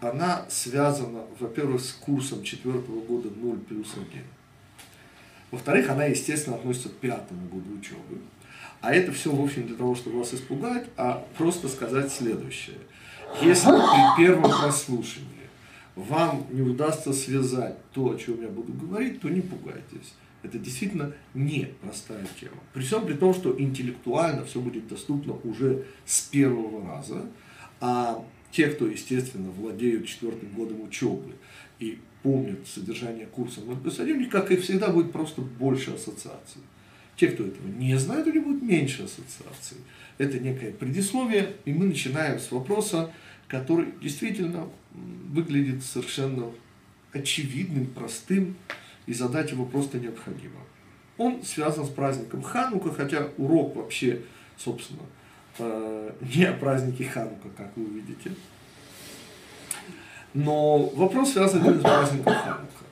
она связана, во-первых, с курсом четвертого года 0 плюс 1. Во-вторых, она, естественно, относится к пятому году учебы. А это все вовсе не для того, чтобы вас испугать, а просто сказать следующее. Если при первом прослушивании вам не удастся связать то, о чем я буду говорить, то не пугайтесь. Это действительно не простая тема. При всем при том, что интеллектуально все будет доступно уже с первого раза, а те, кто, естественно, владеют четвертым годом учебы и помнят содержание курса 0 плюс 1, у них, как и всегда, будет просто больше ассоциаций. Те, кто этого не знает, у них будет меньше ассоциаций. Это некое предисловие, и мы начинаем с вопроса, который действительно выглядит совершенно очевидным, простым, и задать его просто необходимо. Он связан с праздником Ханука, хотя урок вообще, собственно, не о празднике Ханука, как вы увидите. Но вопрос связан именно с праздником Ханука.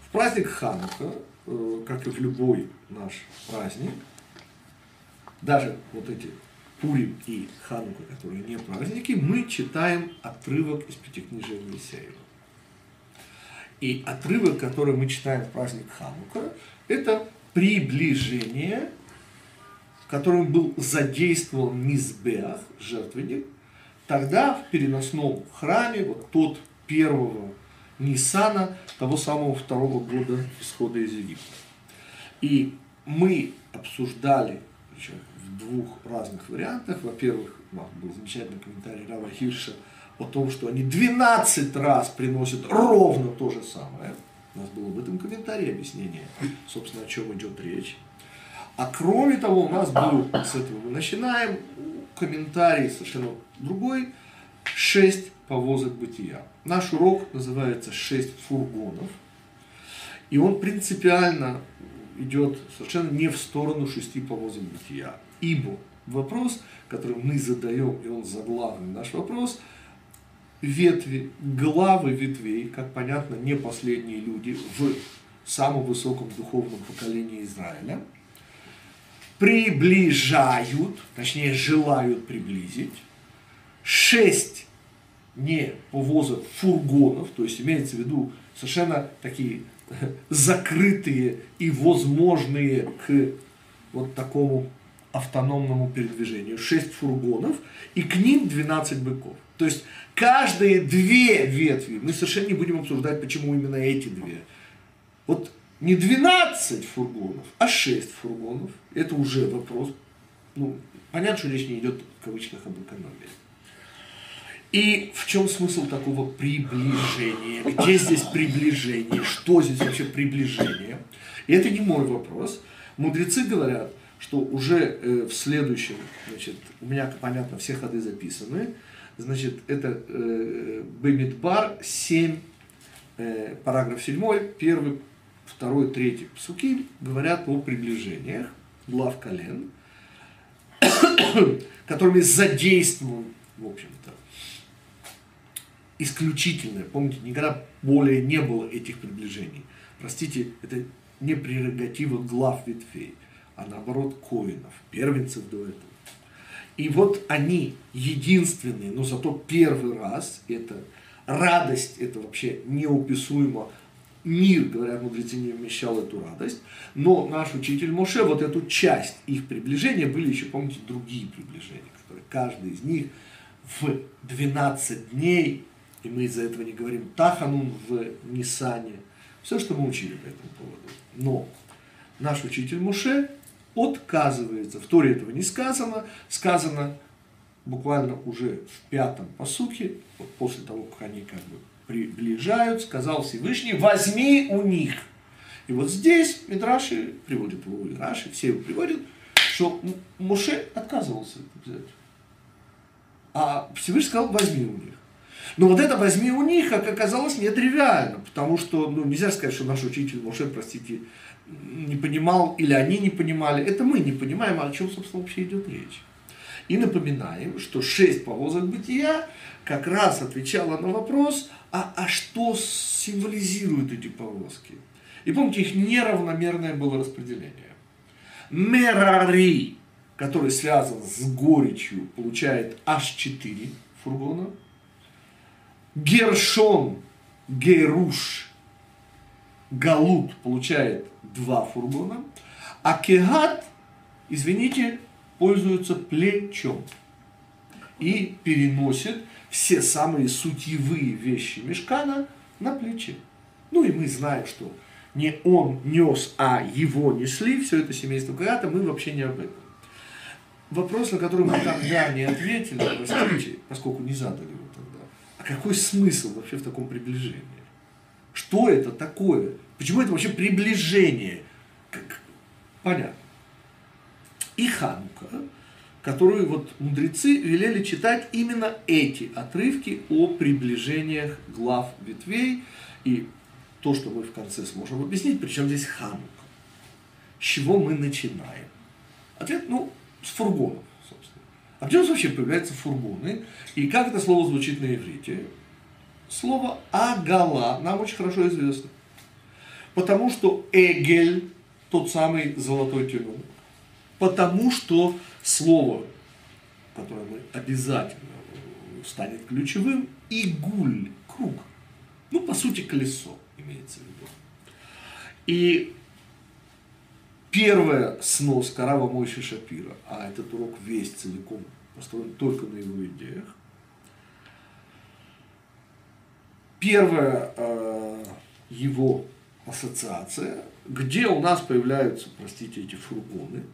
В праздник Ханука, э, как и в любой наш праздник, даже вот эти Пурим и Ханука, которые не праздники, мы читаем отрывок из Пятикнижия Моисеева. И отрывок, который мы читаем в праздник Ханука, это приближение, которым был задействован Мизбеах, жертвенник, тогда в переносном храме, вот тот первого Нисана, того самого второго года исхода из Египта. И мы обсуждали причем в двух разных вариантах. Во-первых, был замечательный комментарий Рава Хирша о том, что они 12 раз приносят ровно то же самое. У нас было в этом комментарии объяснение, собственно, о чем идет речь. А кроме того, у нас был, с этого мы начинаем, комментарий совершенно другой, шесть повозок бытия. Наш урок называется «Шесть фургонов», и он принципиально идет совершенно не в сторону шести повозок бытия. Ибо вопрос, который мы задаем, и он заглавный наш вопрос, ветви, главы ветвей, как понятно, не последние люди в самом высоком духовном поколении Израиля, приближают, точнее желают приблизить, шесть не повозок фургонов, то есть имеется в виду совершенно такие закрытые и возможные к вот такому автономному передвижению. Шесть фургонов и к ним 12 быков. То есть каждые две ветви, мы совершенно не будем обсуждать, почему именно эти две. Вот не 12 фургонов, а 6 фургонов. Это уже вопрос. Ну, понятно, что речь не идет в кавычках об экономии. И в чем смысл такого приближения? Где здесь приближение? Что здесь вообще приближение? И это не мой вопрос. Мудрецы говорят, что уже э, в следующем, значит, у меня, понятно, все ходы записаны, значит, это э, Бемидбар 7, э, параграф 7, первый, второй, третий псуки говорят о приближениях, глав колен, которыми задействован, в общем-то, исключительное. Помните, никогда более не было этих приближений. Простите, это не прерогатива глав ветвей, а наоборот коинов, первенцев до этого. И вот они единственные, но зато первый раз, это радость, это вообще неописуемо, мир, говорят мудрецы, не вмещал эту радость, но наш учитель Моше, вот эту часть их приближения, были еще, помните, другие приближения, которые каждый из них в 12 дней и мы из-за этого не говорим Таханун в Нисане, все, что мы учили по этому поводу. Но наш учитель Муше отказывается, в Торе этого не сказано, сказано буквально уже в пятом посухе, вот после того, как они как бы приближают, сказал Всевышний, возьми у них. И вот здесь Мидраши приводит его, Мидраши, все его приводят, что Муше отказывался взять. А Всевышний сказал, возьми у них. Но вот это возьми у них, как оказалось, нетривиально, потому что ну, нельзя сказать, что наш учитель Моше, простите, не понимал или они не понимали. Это мы не понимаем, о чем, собственно, вообще идет речь. И напоминаем, что шесть повозок бытия как раз отвечала на вопрос, а, а что символизируют эти повозки? И помните, их неравномерное было распределение. Мерари, который связан с горечью, получает аж 4 фургона – Гершон, Геруш, Галут получает два фургона, а Кегат, извините, пользуется плечом и переносит все самые сутьевые вещи Мешкана на плече. Ну и мы знаем, что не он нес, а его несли, все это семейство Кагата, мы вообще не об этом. Вопрос, на который мы тогда не ответили, простите, поскольку не задали его тогда. А какой смысл вообще в таком приближении? Что это такое? Почему это вообще приближение? Как? Понятно. И Ханука, которую вот мудрецы велели читать именно эти отрывки о приближениях глав ветвей и то, что мы в конце сможем объяснить, причем здесь Ханука. С чего мы начинаем? Ответ, ну, с фургонов, собственно. А где у нас вообще появляются фургоны? И как это слово звучит на иврите? Слово агала нам очень хорошо известно. Потому что эгель, тот самый золотой теленок. Потому что слово, которое мы обязательно станет ключевым, игуль, круг. Ну, по сути, колесо имеется в виду. И первая сноска Рава Мойши Шапира, а этот урок весь целиком построен только на его идеях. Первая э, его ассоциация, где у нас появляются, простите, эти фургоны.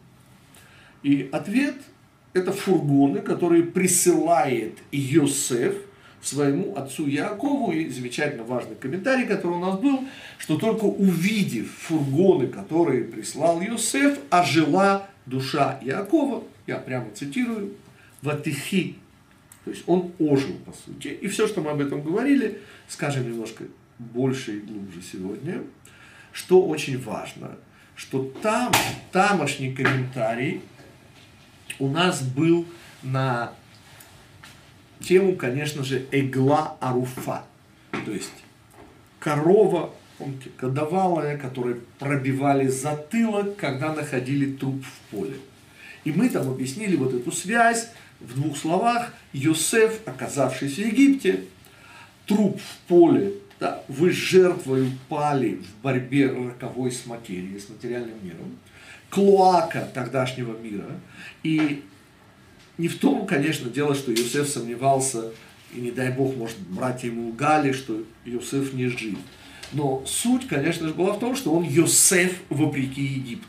И ответ – это фургоны, которые присылает Йосеф – своему отцу Якову, и замечательно важный комментарий, который у нас был, что только увидев фургоны, которые прислал Йосеф, ожила душа Якова, я прямо цитирую, ватихи, то есть он ожил, по сути. И все, что мы об этом говорили, скажем немножко больше и глубже сегодня, что очень важно, что там, тамошний комментарий у нас был на тему, конечно же, Эгла Аруфа. То есть корова, помните, годовалая, которой пробивали затылок, когда находили труп в поле. И мы там объяснили вот эту связь в двух словах. Йосеф, оказавшись в Египте, труп в поле, да, вы жертвой пали в борьбе роковой с материей, с материальным миром. Клоака тогдашнего мира. И не в том, конечно, дело, что Иосиф сомневался, и не дай бог, может, братья ему лгали, что Иосиф не жив. Но суть, конечно же, была в том, что он Йосеф вопреки Египту.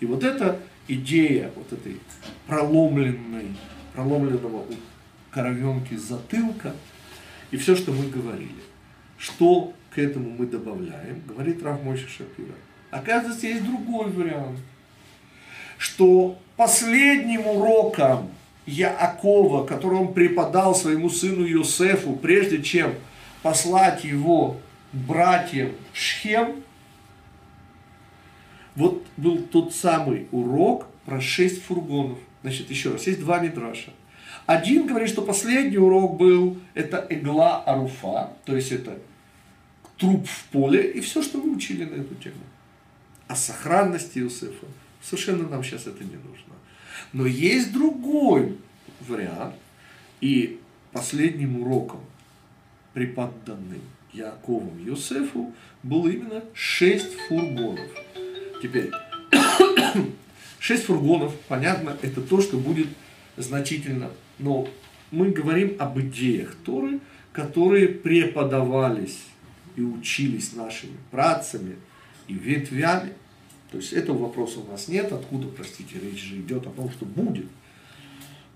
И вот эта идея вот этой проломленной, проломленного у коровенки затылка, и все, что мы говорили, что к этому мы добавляем, говорит Рав Мойша Шапира. Оказывается, есть другой вариант, что последним уроком Яакова, который он преподал своему сыну Йосефу, прежде чем послать его братьям Шхем, вот был тот самый урок про шесть фургонов. Значит, еще раз, есть два мидраша. Один говорит, что последний урок был, это Эгла Аруфа, то есть это труп в поле, и все, что мы учили на эту тему. О сохранности Иосифа. Совершенно нам сейчас это не нужно. Но есть другой вариант. И последним уроком, преподанным Яковом Йосефу, было именно шесть фургонов. Теперь, шесть фургонов, понятно, это то, что будет значительно. Но мы говорим об идеях Торы, которые преподавались и учились нашими працами и ветвями – то есть этого вопроса у нас нет. Откуда, простите, речь же идет о том, что будет.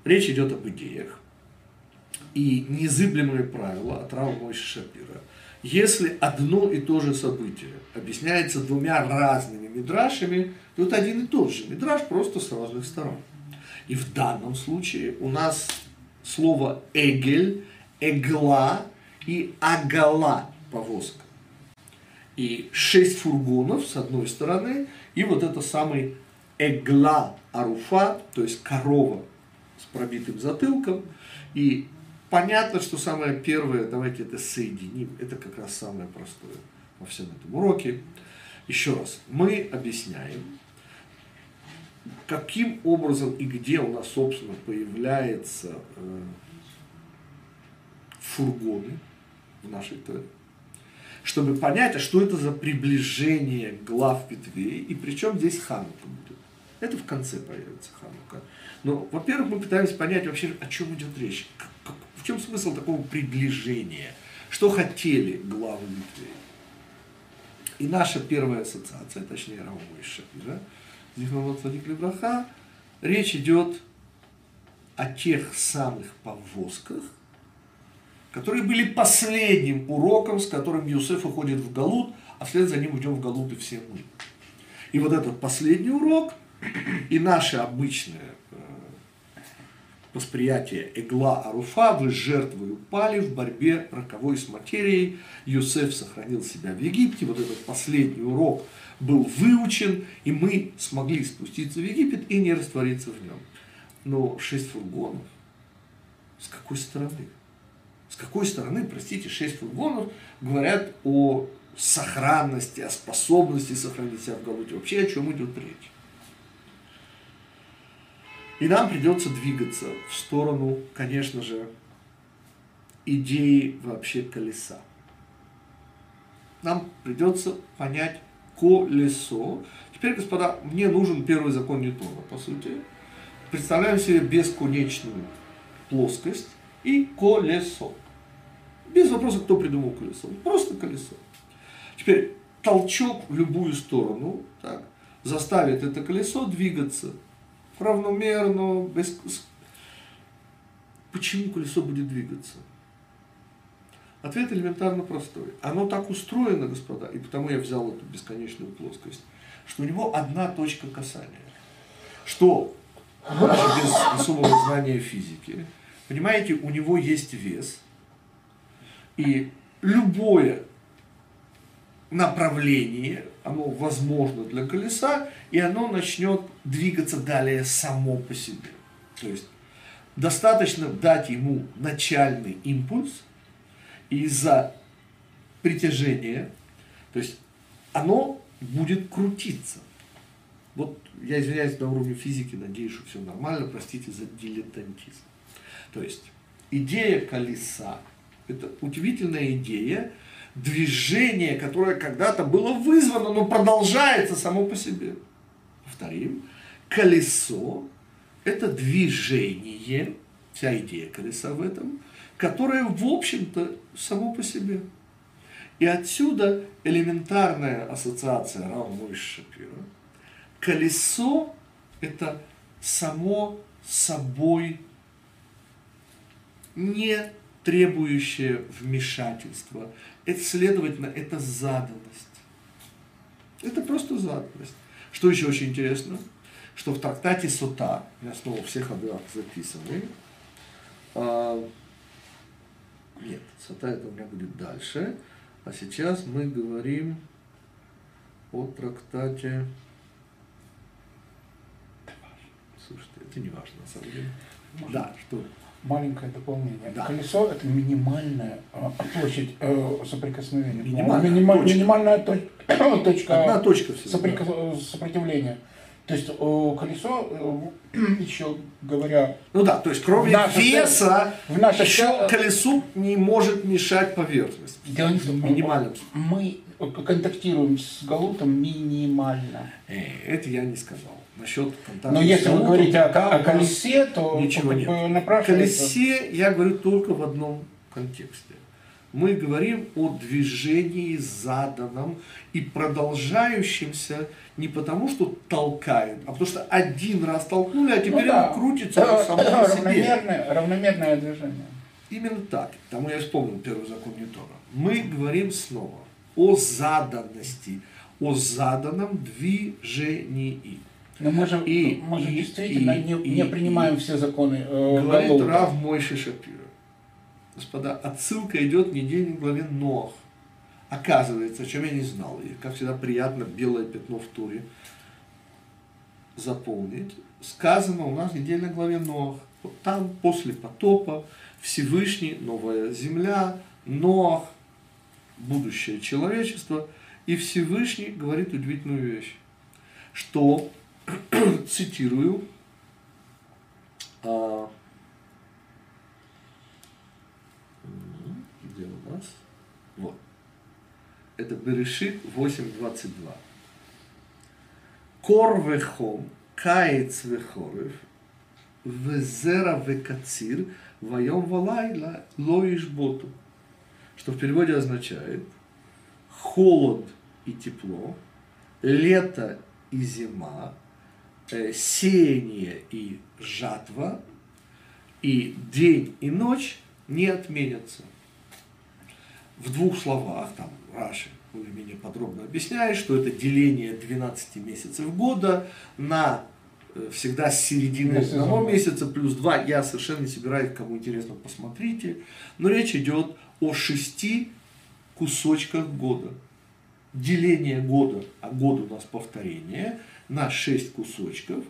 Речь идет об идеях. И незыблемые правила от Рава Мойши Шапира. Если одно и то же событие объясняется двумя разными мидрашами, то это один и тот же мидраш, просто с разных сторон. И в данном случае у нас слово эгель, эгла и агала повозка. И шесть фургонов с одной стороны – и вот это самый эгла аруфа, то есть корова с пробитым затылком. И понятно, что самое первое, давайте это соединим, это как раз самое простое во всем этом уроке. Еще раз, мы объясняем, каким образом и где у нас, собственно, появляются э, фургоны, в нашей Торе. Чтобы понять, а что это за приближение глав ветвей, и причем здесь Ханука будет. Это в конце появится Ханука. Но, во-первых, мы пытаемся понять вообще, о чем идет речь. В чем смысл такого приближения? Что хотели главы ветвей? И наша первая ассоциация, точнее, Равмой Шапира, Зихмамот Вадик Лебраха, речь идет о тех самых повозках, которые были последним уроком, с которым Юсеф уходит в Галут, а вслед за ним идем в Галут и все мы. И вот этот последний урок и наше обычное э, восприятие Эгла Аруфа, вы жертвой упали в борьбе роковой с материей, Юсеф сохранил себя в Египте, вот этот последний урок был выучен, и мы смогли спуститься в Египет и не раствориться в нем. Но шесть фургонов, с какой стороны? Какой стороны, простите, шесть фургонов говорят о сохранности, о способности сохранить себя в Галуте. Вообще о чем идет речь? И нам придется двигаться в сторону, конечно же, идеи вообще колеса. Нам придется понять колесо. Теперь, господа, мне нужен первый закон Ньютона, по сути. Представляем себе бесконечную плоскость и колесо. Без вопроса, кто придумал колесо. Просто колесо. Теперь толчок в любую сторону так, заставит это колесо двигаться равномерно, без... Почему колесо будет двигаться? Ответ элементарно простой. Оно так устроено, господа, и потому я взял эту бесконечную плоскость, что у него одна точка касания. Что, даже без особого знания физики, понимаете, у него есть вес, и любое направление, оно возможно для колеса, и оно начнет двигаться далее само по себе. То есть достаточно дать ему начальный импульс, и из-за притяжения, то есть оно будет крутиться. Вот я извиняюсь на уровне физики, надеюсь, что все нормально, простите за дилетантизм. То есть идея колеса – это удивительная идея, движение, которое когда-то было вызвано, но продолжается само по себе. Повторим, колесо – это движение, вся идея колеса в этом, которое, в общем-то, само по себе. И отсюда элементарная ассоциация Равмой Шапира. Колесо – это само собой не требующее вмешательства. Это, следовательно, это заданность. Это просто заданность. Что еще очень интересно, что в трактате Сута, я снова всех адуах записаны, а, нет, Сута это у меня будет дальше, а сейчас мы говорим о трактате, слушайте, это не важно на самом деле. Да, что? Маленькое дополнение. Да. Колесо это минимальная а, площадь э, соприкосновения. Минимальная, Минима, точка. минимальная точ, точка, Одна точка всего, соприкос, да. сопротивления. То есть э, колесо, э, еще говоря... Ну да, то есть кроме веса, в наше еще колесу не может мешать поверхность. Дело не в том, минимальном. Мы контактируем с галутом минимально. Э, это я не сказал насчет контакта. Но если вы говорите о, о колесе, то ничего нет. Напрашивается... Колесе я говорю только в одном контексте. Мы говорим о движении заданном и продолжающемся не потому, что толкают, а потому что один раз толкнули, а теперь ну, да. он крутится да, само да, себе. Равномерное, равномерное движение. Именно так. Тому я вспомнил первый закон Ньютона. Мы говорим снова о заданности, о заданном движении. Но мы же, и, мы же и, действительно и, не, и, не принимаем и, все законы э, Говорит Рав Мойши Шапира. Господа, отсылка идет в недельной главе Нох. Оказывается, о чем я не знал, и как всегда приятно белое пятно в туре заполнить. Сказано у нас в недельной главе Нох. Вот там после потопа Всевышний, новая земля, Нох, будущее человечество. И Всевышний говорит удивительную вещь, что цитирую, а, где у нас? Вот. Это Берешит 8.22. Кор вехом, каец вехорев, везера векацир, вайом валайла лоиш боту. Что в переводе означает холод и тепло, лето и зима, э, сеяние и жатва, и день и ночь не отменятся. В двух словах, там Раши более-менее подробно объясняет, что это деление 12 месяцев года на э, всегда с середины одного месяца плюс два. Я совершенно не собираюсь, кому интересно, посмотрите. Но речь идет о шести кусочках года. Деление года, а год у нас повторение, на 6 кусочков,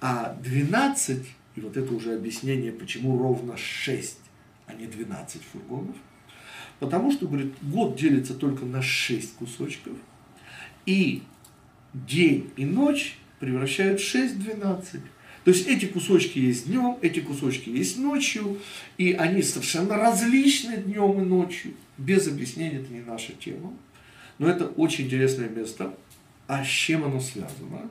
а 12, и вот это уже объяснение, почему ровно 6, а не 12 фургонов, потому что, говорит, год делится только на 6 кусочков, и день и ночь превращают 6 в 12. То есть эти кусочки есть днем, эти кусочки есть ночью, и они совершенно различны днем и ночью. Без объяснения это не наша тема. Но это очень интересное место. А с чем оно связано?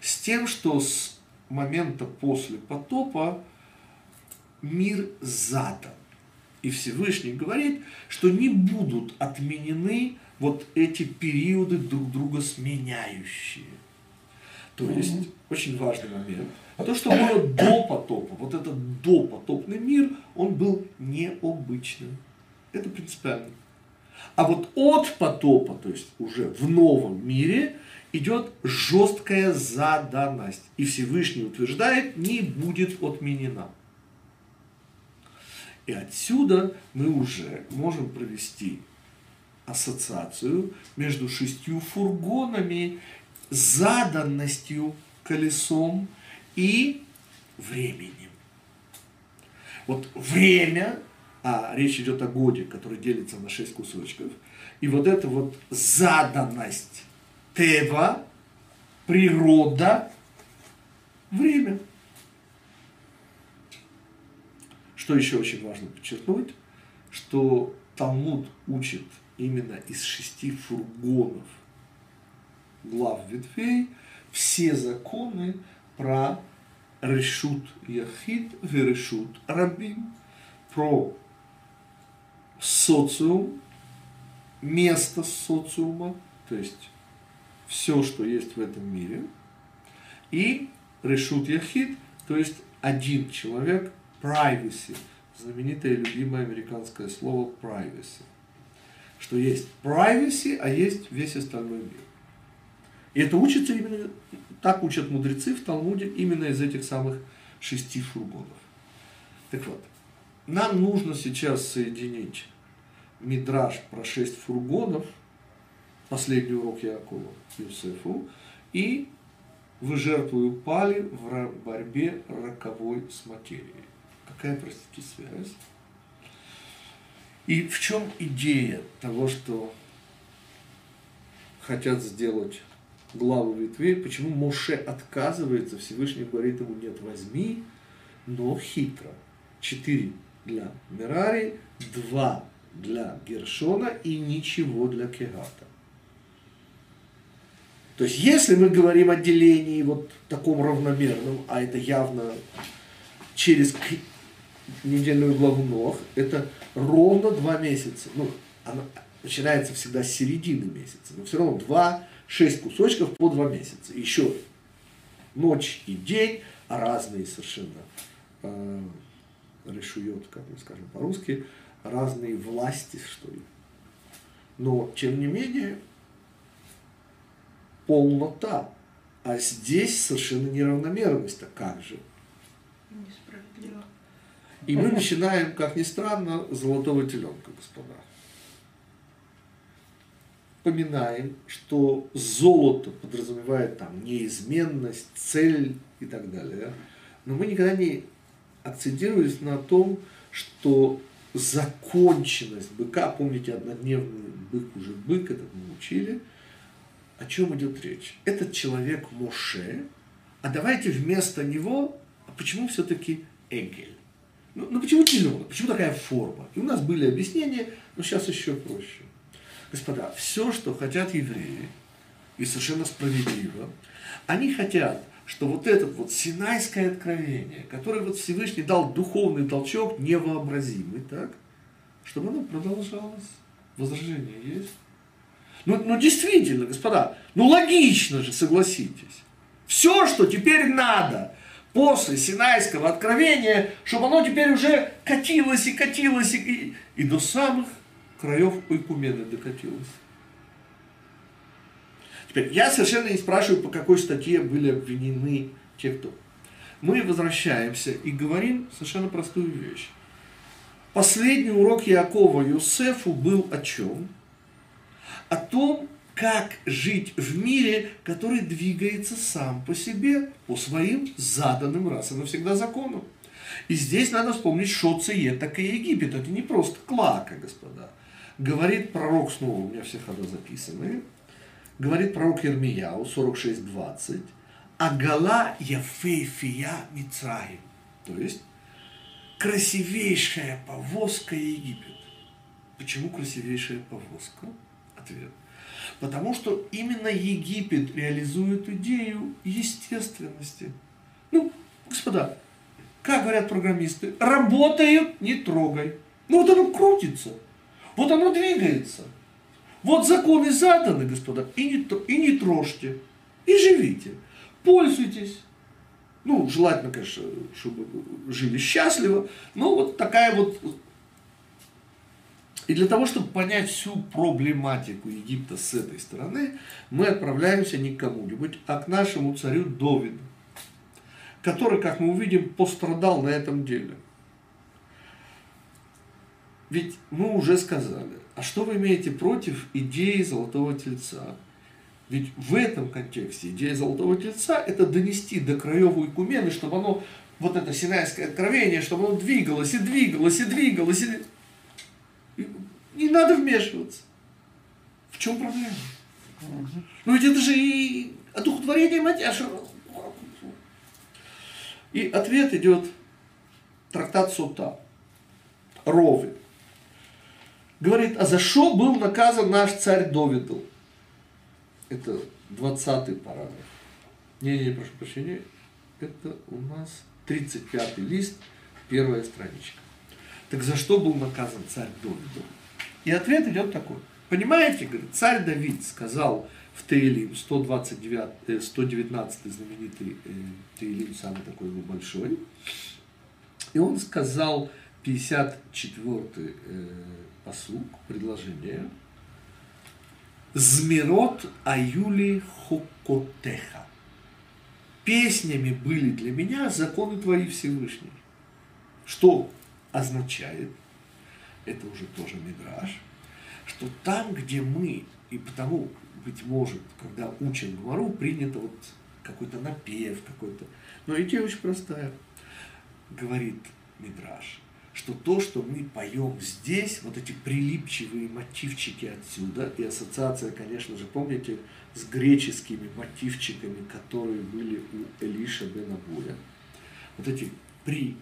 С тем, что с момента после потопа мир задан. И Всевышний говорит, что не будут отменены вот эти периоды друг друга сменяющие. То есть, mm-hmm. очень важный момент. А то, что было до потопа, вот этот допотопный мир, он был необычным. Это принципиально. А вот от потопа, то есть уже в новом мире, идет жесткая заданность. И Всевышний утверждает, не будет отменена. И отсюда мы уже можем провести ассоциацию между шестью фургонами, заданностью колесом и временем. Вот время а речь идет о годе, который делится на шесть кусочков. И вот эта вот заданность Тева, природа, время. Что еще очень важно подчеркнуть, что Талмуд учит именно из шести фургонов глав ветвей все законы про яхид и решут рабим, про социум, место социума, то есть все, что есть в этом мире, и решут яхид, то есть один человек, privacy, знаменитое любимое американское слово privacy, что есть privacy, а есть весь остальной мир. И это учится именно, так учат мудрецы в Талмуде, именно из этих самых шести фургонов. Так вот, нам нужно сейчас соединить мидраж про шесть фургонов, последний урок Якова Юсефу, и вы жертвую пали в борьбе роковой с материей. Какая, простите, связь? И в чем идея того, что хотят сделать главу ветвей, почему Моше отказывается, Всевышний говорит ему, нет, возьми, но хитро. Четыре для Мерари, два для Гершона и ничего для Кегата. То есть, если мы говорим о делении вот таком равномерном, а это явно через недельную главу Ног, это ровно два месяца. Ну, она начинается всегда с середины месяца, но все равно два, шесть кусочков по два месяца. Еще ночь и день, а разные совершенно э, решует, как мы скажем по-русски, разные власти, что ли. Но, тем не менее, полнота. А здесь совершенно неравномерность. А как же? Несправедливо. И мы начинаем, как ни странно, золотого теленка, господа. Поминаем, что золото подразумевает там неизменность, цель и так далее. Но мы никогда не акцентировались на том, что законченность быка, помните, однодневный бык уже бык, это мы учили, о чем идет речь? Этот человек Моше, а давайте вместо него, а почему все-таки Эгель? Ну, ну почему теленок? Почему такая форма? И у нас были объяснения, но сейчас еще проще. Господа, все, что хотят евреи, и совершенно справедливо, они хотят, что вот это вот синайское откровение, которое вот Всевышний дал духовный толчок невообразимый, так, чтобы оно продолжалось. Возражение есть? Ну, ну действительно, господа, ну логично же, согласитесь. Все, что теперь надо после Синайского откровения, чтобы оно теперь уже катилось и катилось и, и, и до самых краев Ойкумены докатилось. Теперь, я совершенно не спрашиваю, по какой статье были обвинены те, кто. Мы возвращаемся и говорим совершенно простую вещь. Последний урок Якова Юсефу был о чем? О том, как жить в мире, который двигается сам по себе, по своим заданным раз и навсегда законам. И здесь надо вспомнить, что Циет, так и Египет. Это не просто клака, господа. Говорит пророк, снова у меня все хода записаны, говорит пророк Ермияу, 46.20, Агала Яфейфия Мицраим. То есть, красивейшая повозка Египет. Почему красивейшая повозка? Ответ. Потому что именно Египет реализует идею естественности. Ну, господа, как говорят программисты, работают, не трогай. Ну вот оно крутится, вот оно двигается. Вот законы заданы, господа, и не, и не трожьте, и живите, пользуйтесь. Ну, желательно, конечно, чтобы жили счастливо, но вот такая вот и для того, чтобы понять всю проблематику Египта с этой стороны, мы отправляемся не к кому-нибудь, а к нашему царю Довиду, который, как мы увидим, пострадал на этом деле. Ведь мы уже сказали, а что вы имеете против идеи Золотого Тельца? Ведь в этом контексте идея Золотого Тельца – это донести до краев Икумены, чтобы оно, вот это Синайское откровение, чтобы оно двигалось и двигалось и двигалось. И не надо вмешиваться. В чем проблема? Ну ведь это же и одухотворение матяша. И ответ идет трактат Сута. Рове. Говорит, а за что был наказан наш царь Довидл? Это 20 параграф. Не, не, прошу прощения. Это у нас 35 лист, первая страничка. Так за что был наказан царь Довидл? И ответ идет такой. Понимаете, говорит, царь Давид сказал в Таилим, 129, 119 знаменитый э, Таилим, самый такой его большой, и он сказал 54 э, послуг, предложение, Змирот Аюли Хокотеха. Песнями были для меня законы твои Всевышний. Что означает, это уже тоже мидраж, что там, где мы, и потому, быть может, когда учим Гмару, принято вот какой-то напев, какой-то... Но идея очень простая. Говорит мидраж, что то, что мы поем здесь, вот эти прилипчивые мотивчики отсюда, и ассоциация, конечно же, помните, с греческими мотивчиками, которые были у Элиша Бенабуя, вот эти при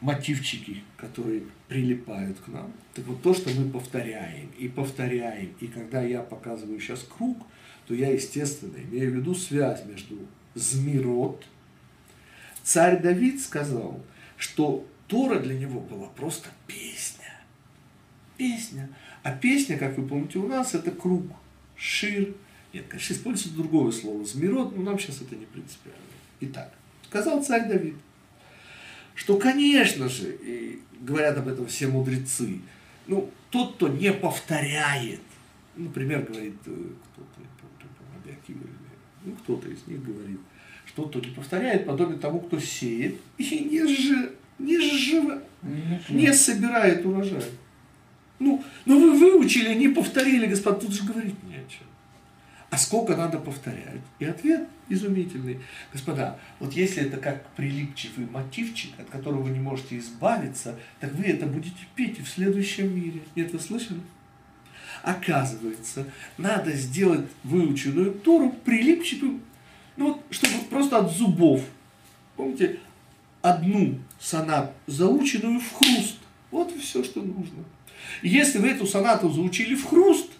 мотивчики, которые прилипают к нам. Так вот то, что мы повторяем и повторяем, и когда я показываю сейчас круг, то я, естественно, имею в виду связь между змирот. Царь Давид сказал, что Тора для него была просто песня. Песня. А песня, как вы помните, у нас это круг, шир. Нет, конечно, используется другое слово, змирот, но нам сейчас это не принципиально. Итак, сказал царь Давид – что, конечно же, и говорят об этом все мудрецы, ну, тот, кто не повторяет, например, говорит э, кто-то, ну, кто-то из них говорит, что тот, кто не повторяет, подобен тому, кто сеет и не, ж, не, жив, не собирает урожай. Ну, ну вы выучили, не повторили, господа, тут же говорить не о чем. А сколько надо повторять? И ответ изумительный. Господа, вот если это как прилипчивый мотивчик, от которого вы не можете избавиться, так вы это будете петь и в следующем мире. Нет, вы слышали? Оказывается, надо сделать выученную Тору прилипчивым, ну вот, чтобы просто от зубов. Помните, одну сонат заученную в хруст. Вот и все, что нужно. Если вы эту сонату заучили в хруст,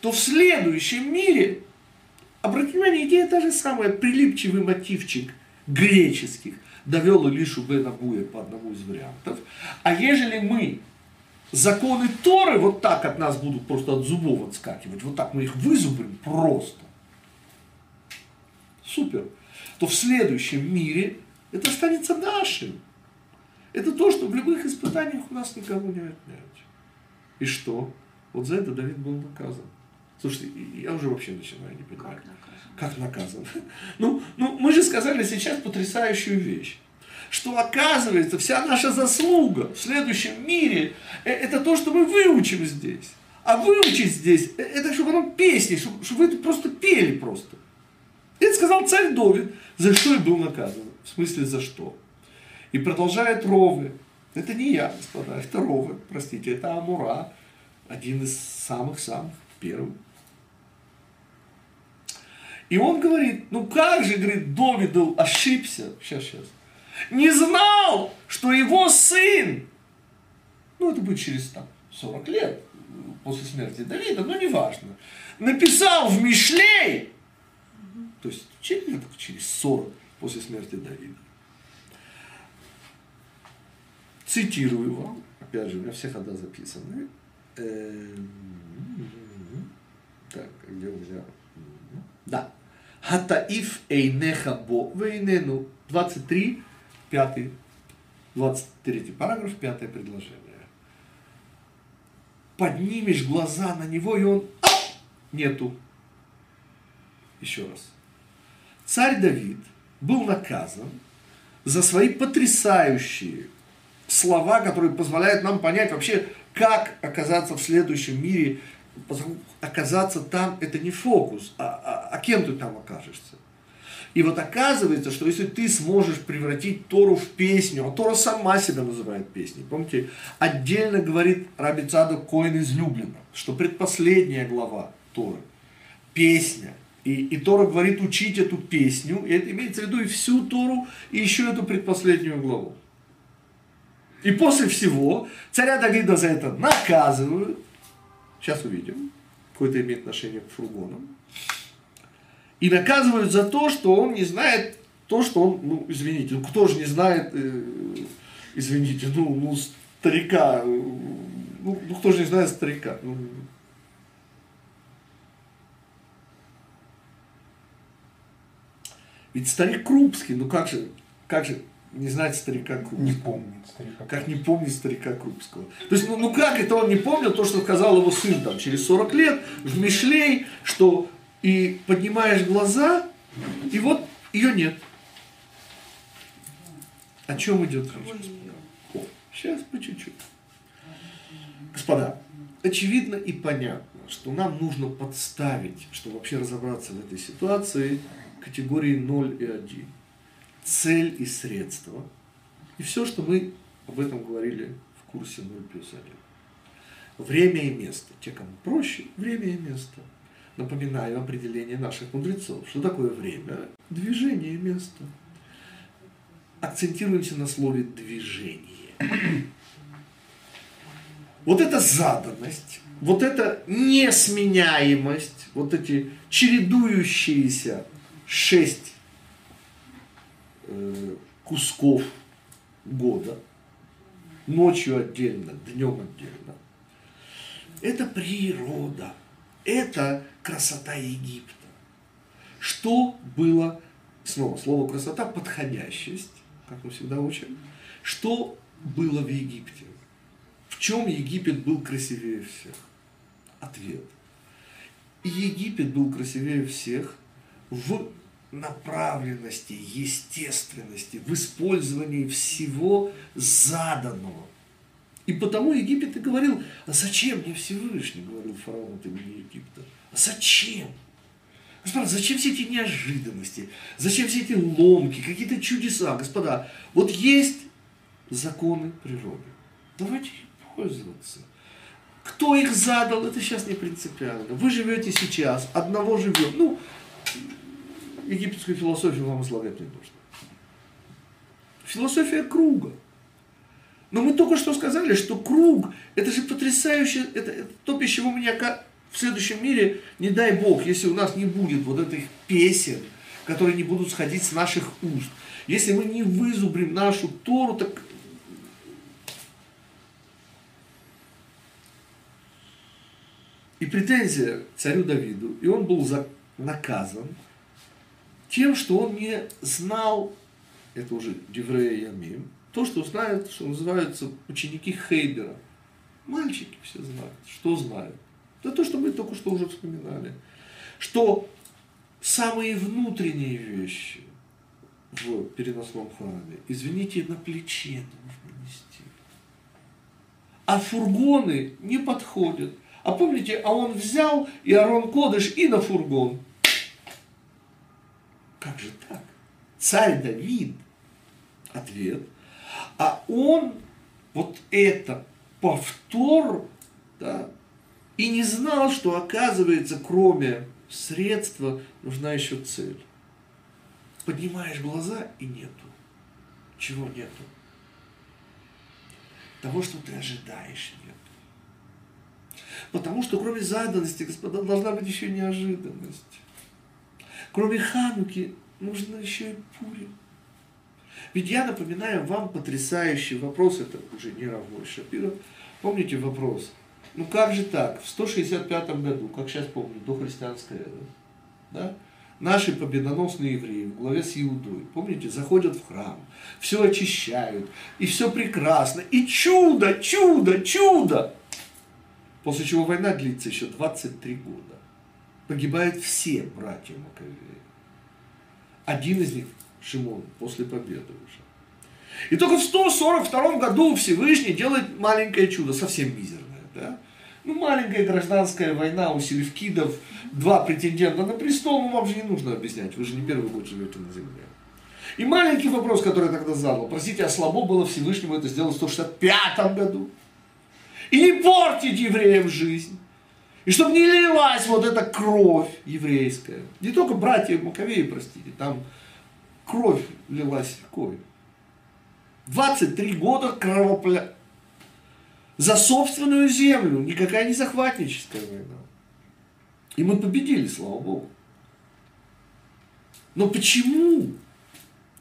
то в следующем мире, обратите внимание, идея та же самая, прилипчивый мотивчик греческих довел Илишу Бена Буя по одному из вариантов. А ежели мы законы Торы вот так от нас будут просто от зубов отскакивать, вот так мы их вызубрим просто, супер, то в следующем мире это останется нашим. Это то, что в любых испытаниях у нас никого не отнять. И что? Вот за это Давид был наказан. Слушайте, я уже вообще начинаю не понимать. Как наказан? Как наказан? Ну, ну, мы же сказали сейчас потрясающую вещь что оказывается вся наша заслуга в следующем мире, э, это то, что мы выучим здесь. А выучить здесь, э, это чтобы нам песни, чтобы, чтобы вы это просто пели просто. Это сказал царь Довид, за что и был наказан. В смысле, за что? И продолжает Ровы. Это не я, господа, это Ровы, простите, это Амура, один из самых-самых первых. И он говорит, ну как же, говорит, Довидов ошибся, сейчас, сейчас, не знал, что его сын, ну это будет через там, 40 лет после смерти Давида, но неважно, написал в Мишлей, то есть через, через 40 после смерти Давида. Цитирую вам, опять же, у меня все хода записаны. Эм, так, где у меня? Да. Хатаиф эйнеха бо вейнену. 23, 5, 23 параграф, пятое предложение. Поднимешь глаза на него, и он а, нету. Еще раз. Царь Давид был наказан за свои потрясающие слова, которые позволяют нам понять вообще, как оказаться в следующем мире. Оказаться там – это не фокус, а, а, а кем ты там окажешься. И вот оказывается, что если ты сможешь превратить Тору в песню, а Тора сама себя называет песней, помните, отдельно говорит Раби Цадок Коин излюбленно, что предпоследняя глава Торы – песня. И, и Тора говорит учить эту песню, и это имеется в виду и всю Тору, и еще эту предпоследнюю главу. И после всего царя Давида за это наказывают. Сейчас увидим. Какое-то имеет отношение к фургонам. И наказывают за то, что он не знает то, что он, ну, извините, ну кто же не знает, э, извините, ну, ну, старика, э, ну, ну, кто же не знает старика, ну, Ведь старик Крупский, ну как же, как же, не знать старика Крупского. Не помнит старика Как не помнить старика Крупского. То есть, ну, ну как это он не помнил то, что сказал его сын там через 40 лет в Мишлей, что и поднимаешь глаза, и вот ее нет. О чем идет речь? О, сейчас по чуть-чуть. Господа, очевидно и понятно, что нам нужно подставить, чтобы вообще разобраться в этой ситуации, категории 0 и 1 цель и средство. И все, что мы об этом говорили в курсе 0 плюс 1. Время и место. Те, кому проще, время и место. Напоминаю определение наших мудрецов. Что такое время? Движение и место. Акцентируемся на слове движение. Вот эта заданность, вот эта несменяемость, вот эти чередующиеся шесть Э, кусков года, ночью отдельно, днем отдельно. Это природа, это красота Египта. Что было, снова слово красота, подходящесть, как мы всегда учим, что было в Египте? В чем Египет был красивее всех? Ответ. Египет был красивее всех в направленности, естественности, в использовании всего заданного. И потому Египет и говорил, а зачем мне Всевышний, говорил фараон от имени Египта, а зачем? Господа, зачем все эти неожиданности, зачем все эти ломки, какие-то чудеса, господа, вот есть законы природы, давайте их пользоваться. Кто их задал, это сейчас не принципиально. Вы живете сейчас, одного живем. Ну, египетскую философию вам излагать не нужно. Философия круга. Но мы только что сказали, что круг, это же потрясающе, это, это то, без чего меня в следующем мире, не дай Бог, если у нас не будет вот этих песен, которые не будут сходить с наших уст, если мы не вызубрим нашу Тору, так И претензия царю Давиду, и он был за, наказан тем, что он не знал, это уже Деврея Ямим, то, что знают, что называются ученики Хейдера. Мальчики все знают. Что знают? Это то, что мы только что уже вспоминали. Что самые внутренние вещи в переносном храме, извините, на плече нужно нести. А фургоны не подходят а помните, а он взял и Арон Кодыш и на фургон. Как же так? Царь Давид. Ответ. А он вот это повтор, да, и не знал, что оказывается, кроме средства, нужна еще цель. Поднимаешь глаза и нету. Чего нету? Того, что ты ожидаешь, нет. Потому что кроме заданности, господа, должна быть еще неожиданность. Кроме Хануки нужно еще и Пурим. Ведь я напоминаю вам потрясающий вопрос, это уже не Равой Шапиров. Помните вопрос? Ну как же так? В 165 году, как сейчас помню, до христианской эры, да? наши победоносные евреи в главе с Иудой, помните, заходят в храм, все очищают, и все прекрасно, и чудо, чудо, чудо. После чего война длится еще 23 года. Погибают все братья Маковеи. Один из них, Шимон, после победы уже. И только в 142 году Всевышний делает маленькое чудо, совсем мизерное. Да? Ну, маленькая гражданская война у селевкидов, два претендента на престол, ну, вам же не нужно объяснять, вы же не первый год живете на земле. И маленький вопрос, который я тогда задал, простите, а слабо было Всевышнему это сделать в 165 году? И не портить евреям жизнь. И чтобы не лилась вот эта кровь еврейская. Не только братья Маковеи, простите, там кровь лилась кровь. 23 года кровопля... За собственную землю. Никакая не захватническая война. И мы победили, слава Богу. Но почему?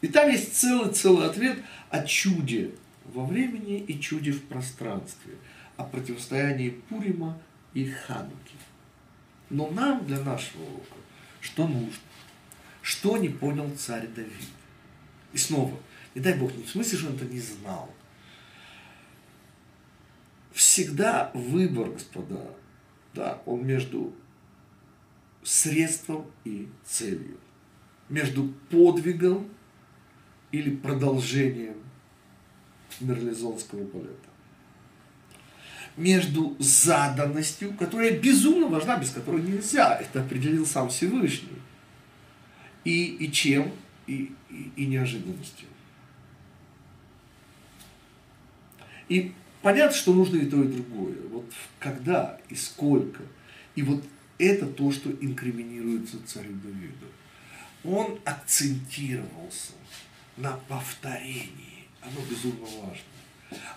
И там есть целый-целый ответ о чуде во времени и чуде в пространстве о противостоянии Пурима и Хануки. Но нам для нашего урока что нужно? Что не понял царь Давид? И снова, не дай Бог, не в смысле, что он это не знал. Всегда выбор, господа, да, он между средством и целью. Между подвигом или продолжением мерлизонского полета между заданностью, которая безумно важна, без которой нельзя, это определил сам Всевышний, и, и чем, и, и, и неожиданностью. И понятно, что нужно и то, и другое. Вот когда и сколько. И вот это то, что инкриминируется царю Давиду. Он акцентировался на повторении. Оно безумно важно.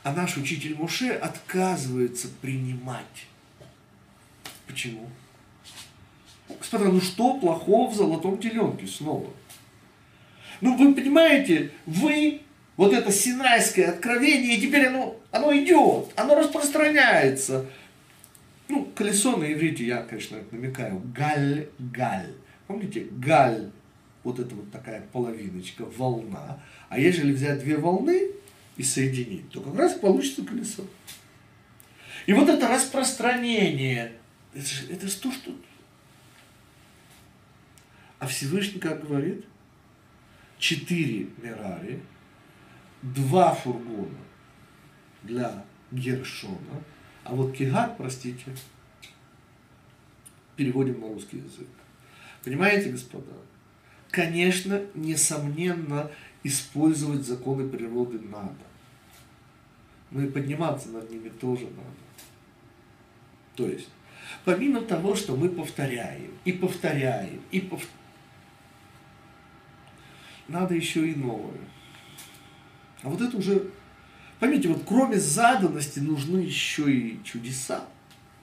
А наш учитель Муше отказывается принимать. Почему? Господа, ну что плохого в золотом теленке снова? Ну вы понимаете, вы, вот это синайское откровение, и теперь оно, оно идет, оно распространяется. Ну, колесо на иврите, я, конечно, намекаю, галь-галь. Помните, галь, вот это вот такая половиночка, волна. А ежели взять две волны, и соединить, то как раз получится колесо. И вот это распространение, это же, это же то, что... А Всевышний, как говорит, четыре Мерари, два фургона для Гершона, а вот Кигат, простите, переводим на русский язык. Понимаете, господа? Конечно, несомненно, использовать законы природы надо. Но и подниматься над ними тоже надо. То есть, помимо того, что мы повторяем, и повторяем, и повторяем, надо еще и новое. А вот это уже Поймите, вот кроме заданности нужны еще и чудеса.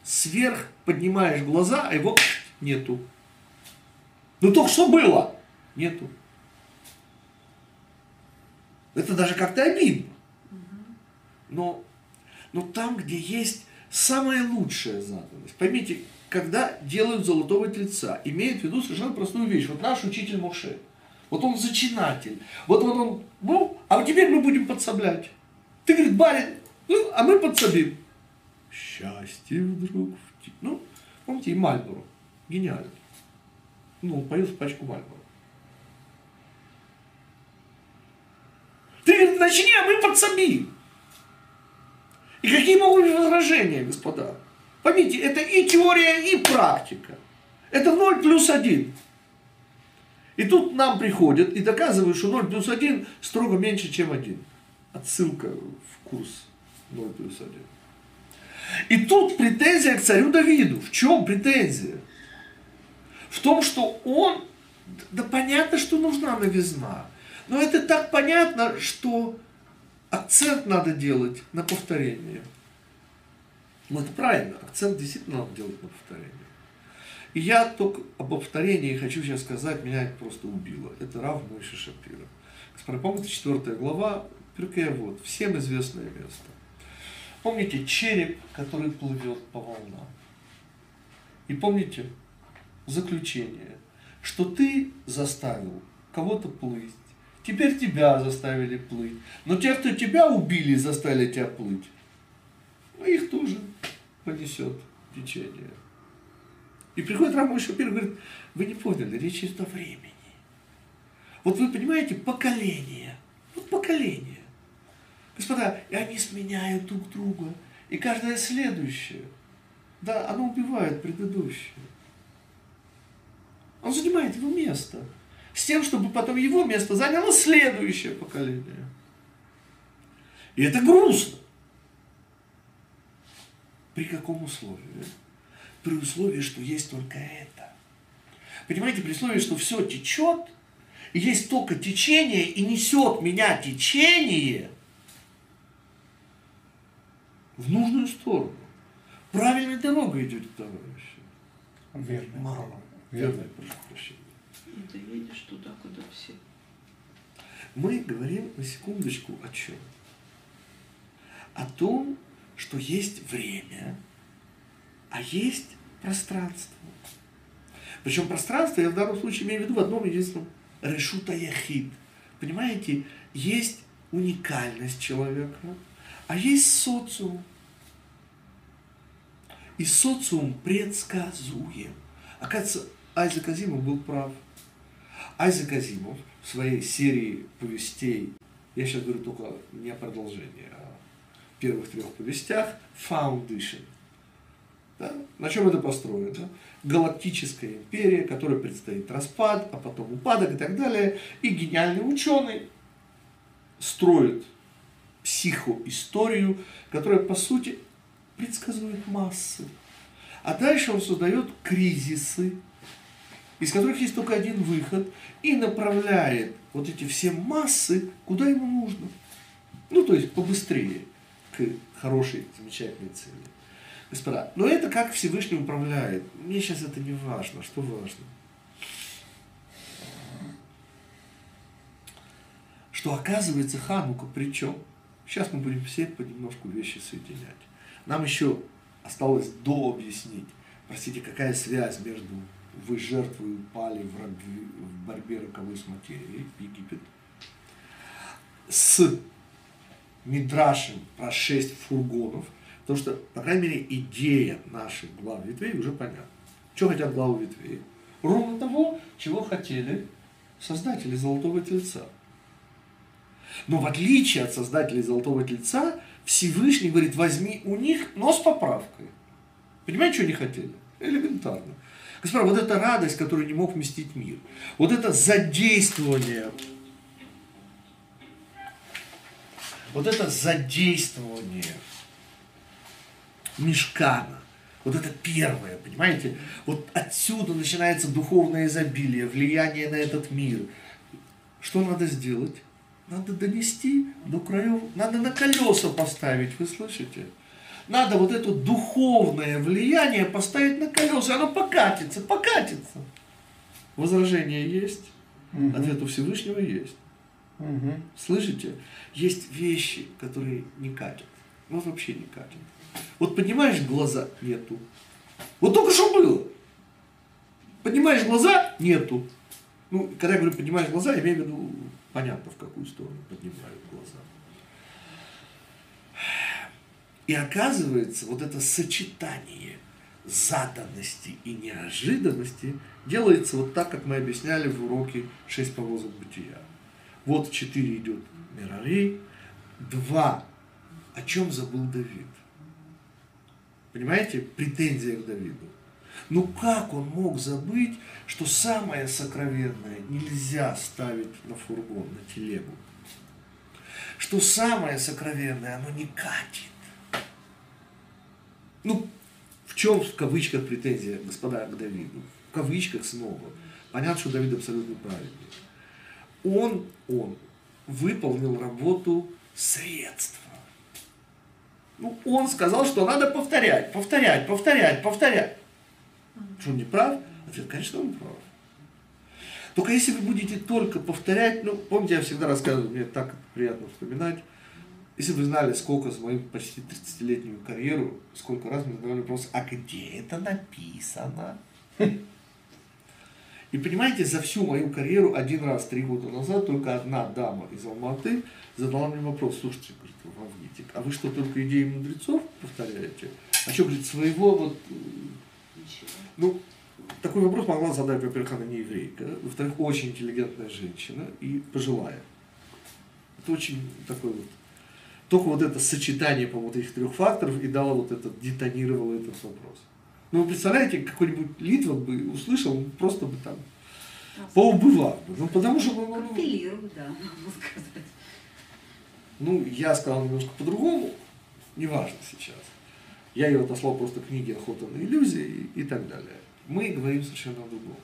Сверх поднимаешь глаза, а его нету. Ну только что было? Нету. Это даже как-то обидно. Но, но там, где есть самая лучшая заданность. Поймите, когда делают золотого тельца, имеют в виду совершенно простую вещь. Вот наш учитель Моше, вот он зачинатель, вот, вот он, ну, а теперь мы будем подсоблять. Ты, говорит, барин, ну, а мы подсобим. Счастье вдруг. Ну, помните, и Мальборо. Гениально. Ну, он поел пачку Мальборо. Ты, говорит, начни, а мы подсобим. И какие могут быть возражения, господа? Поймите, это и теория, и практика. Это 0 плюс 1. И тут нам приходят и доказывают, что 0 плюс 1 строго меньше, чем 1. Отсылка в курс 0 плюс 1. И тут претензия к царю Давиду. В чем претензия? В том, что он, да понятно, что нужна новизна. Но это так понятно, что акцент надо делать на повторение. Ну, это правильно, акцент действительно надо делать на повторение. И я только об повторении хочу сейчас сказать, меня это просто убило. Это Рав Мойши Шапира. Помните, четвертая глава, Пиркея вот, всем известное место. Помните череп, который плывет по волнам. И помните заключение, что ты заставил кого-то плыть, теперь тебя заставили плыть. Но те, кто тебя убили, заставили тебя плыть, ну, их тоже понесет течение. И приходит Рамой Шапир и говорит, вы не поняли, речь идет о времени. Вот вы понимаете, поколение. Вот поколение. Господа, и они сменяют друг друга. И каждое следующее, да, оно убивает предыдущее. Он занимает его место. С тем, чтобы потом его место заняло следующее поколение. И это грустно. При каком условии? При условии, что есть только это. Понимаете, при условии, что все течет, и есть только течение, и несет меня течение в нужную сторону. Правильной дорогой идет товарищи. Верно. Мало. Верно, прошу прощения. Ты едешь туда, куда все. Мы говорим на секундочку о чем? О том, что есть время, а есть пространство. Причем пространство, я в данном случае имею в виду в одном единственном решута яхид. Понимаете, есть уникальность человека, а есть социум. И социум предсказуем. Оказывается, Айзек Азимов был прав. Айзек Азимов в своей серии повестей, я сейчас говорю только не о продолжении, а о первых трех повестях, Foundation. Да? На чем это построено? Галактическая империя, которой предстоит распад, а потом упадок и так далее. И гениальный ученый строит психоисторию, которая, по сути, предсказывает массы. А дальше он создает кризисы, из которых есть только один выход, и направляет вот эти все массы, куда ему нужно. Ну, то есть побыстрее к хорошей, замечательной цели. Господа, но это как Всевышний управляет. Мне сейчас это не важно. Что важно? Что оказывается Ханука при чем? Сейчас мы будем все понемножку вещи соединять. Нам еще осталось дообъяснить, простите, какая связь между вы жертвой упали в, рабе, в борьбе роковой с материей, Египет, с Мидрашем про шесть фургонов, потому что, по крайней мере, идея наших глав ветвей уже понятна. Что хотят главы ветвей? Ровно того, чего хотели создатели Золотого Тельца. Но в отличие от создателей Золотого Тельца, Всевышний говорит, возьми у них, но с поправкой. Понимаете, что они хотели? Элементарно. Господа, вот эта радость, которую не мог вместить мир, вот это задействование, вот это задействование мешкана, вот это первое, понимаете? Вот отсюда начинается духовное изобилие, влияние на этот мир. Что надо сделать? надо донести до краев, надо на колеса поставить, вы слышите? Надо вот это духовное влияние поставить на колеса, оно покатится, покатится. Возражение есть, угу. ответ у Всевышнего есть. Угу. Слышите? Есть вещи, которые не катят. Ну, вообще не катят. Вот поднимаешь глаза, нету. Вот только что было. Поднимаешь глаза, нету. Ну, когда я говорю поднимаешь глаза, я имею в виду, понятно, в какую сторону поднимают глаза. И оказывается, вот это сочетание заданности и неожиданности делается вот так, как мы объясняли в уроке «Шесть повозок бытия». Вот четыре идет Мирарей, два. О чем забыл Давид? Понимаете, претензия к Давиду. Ну как он мог забыть, что самое сокровенное нельзя ставить на фургон, на телегу? Что самое сокровенное, оно не катит. Ну, в чем в кавычках претензия, господа, к Давиду? В кавычках снова. Понятно, что Давид абсолютно правильный. Он, он выполнил работу средства. Ну, он сказал, что надо повторять, повторять, повторять, повторять. Что он не прав? Ответ, конечно, он прав. Только если вы будете только повторять, ну, помните, я всегда рассказываю, мне так приятно вспоминать, если бы вы знали, сколько за мою почти 30-летнюю карьеру, сколько раз мне задавали вопрос, а где это написано? И понимаете, за всю мою карьеру один раз, три года назад, только одна дама из Алматы задала мне вопрос, слушайте, говорит, Равнитик, а вы что, только идеи мудрецов повторяете? А что, говорит, своего вот... Ну, такой вопрос могла задать, во-первых, она не еврейка, во-вторых, очень интеллигентная женщина и пожилая. Это очень такой вот только вот это сочетание, по вот этих трех факторов и дало вот этот, детонировало этот вопрос. Ну, вы представляете, какой-нибудь Литвак бы услышал, он просто бы там поубывал бы. Ну, потому что... Ну, ну, да, можно сказать. Ну, я сказал немножко по-другому, неважно сейчас. Я ее отослал просто книги «Охота на иллюзии» и, и так далее. Мы говорим совершенно о другом.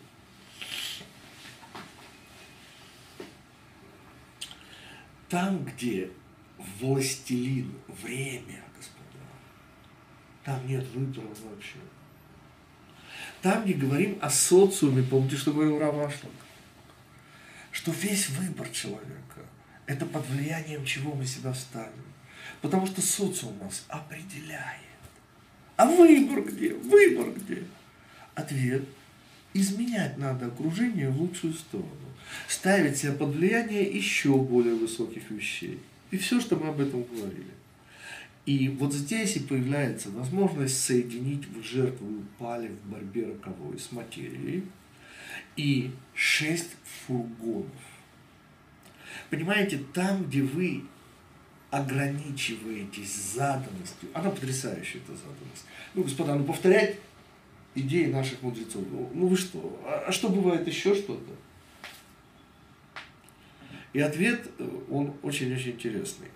Там, где властелин, время, господа. Там нет выбора вообще. Там не говорим о социуме, помните, что говорил Равашлак? Что весь выбор человека – это под влиянием чего мы себя ставим. Потому что социум нас определяет. А выбор где? Выбор где? Ответ – изменять надо окружение в лучшую сторону. Ставить себя под влияние еще более высоких вещей. И все, что мы об этом говорили. И вот здесь и появляется возможность соединить в жертву упали в борьбе роковой с материей и шесть фургонов. Понимаете, там, где вы ограничиваетесь заданностью, она потрясающая, эта заданность. Ну, господа, ну повторять идеи наших мудрецов, ну, ну вы что, а, а что бывает еще что-то? И ответ, э, он очень-очень интересный.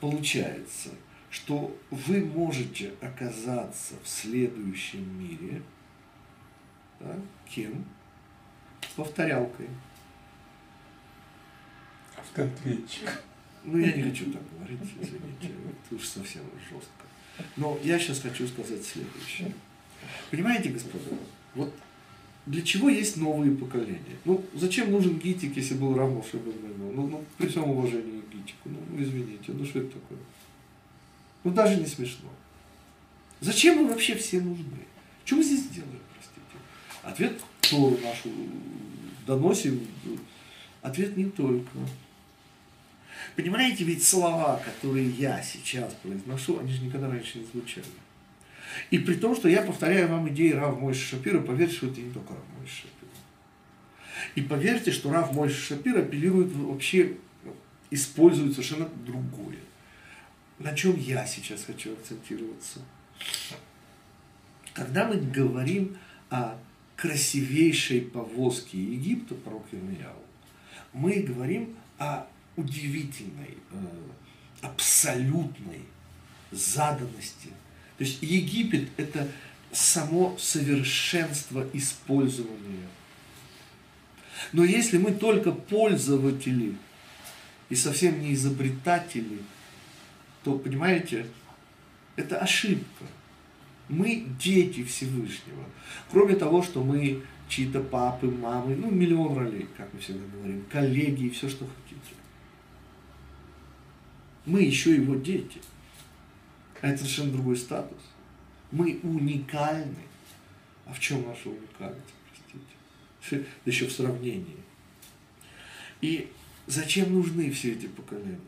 Получается, что вы можете оказаться в следующем мире да, кем? Повторялкой. Автоответчик. Ну, я не хочу так говорить, извините, это уж совсем жестко. Но я сейчас хочу сказать следующее. Понимаете, господа, вот для чего есть новые поколения? Ну, зачем нужен ГИТИК, если был Рамов и ну, ну, при всем уважении к ГИТИКу, ну, ну, извините, ну что это такое? Ну, даже не смешно. Зачем мы вообще все нужны? Что мы здесь делаем, простите? Ответ Тору нашу доносим. Ответ не только. Понимаете, ведь слова, которые я сейчас произношу, они же никогда раньше не звучали. И при том, что я повторяю вам идеи Рав Мойши Шапира, поверьте, что это не только Рав Мойши Шапира. И поверьте, что Рав Мойши Шапир апеллирует вообще, использует совершенно другое. На чем я сейчас хочу акцентироваться? Когда мы говорим о красивейшей повозке Египта, пророк Ирмияу, мы говорим о удивительной, э, абсолютной заданности то есть Египет – это само совершенство использования. Но если мы только пользователи и совсем не изобретатели, то, понимаете, это ошибка. Мы дети Всевышнего. Кроме того, что мы чьи-то папы, мамы, ну, миллион ролей, как мы всегда говорим, коллеги и все, что хотите. Мы еще его дети. А это совершенно другой статус. Мы уникальны. А в чем наша уникальность, простите? Да еще в сравнении. И зачем нужны все эти поколения?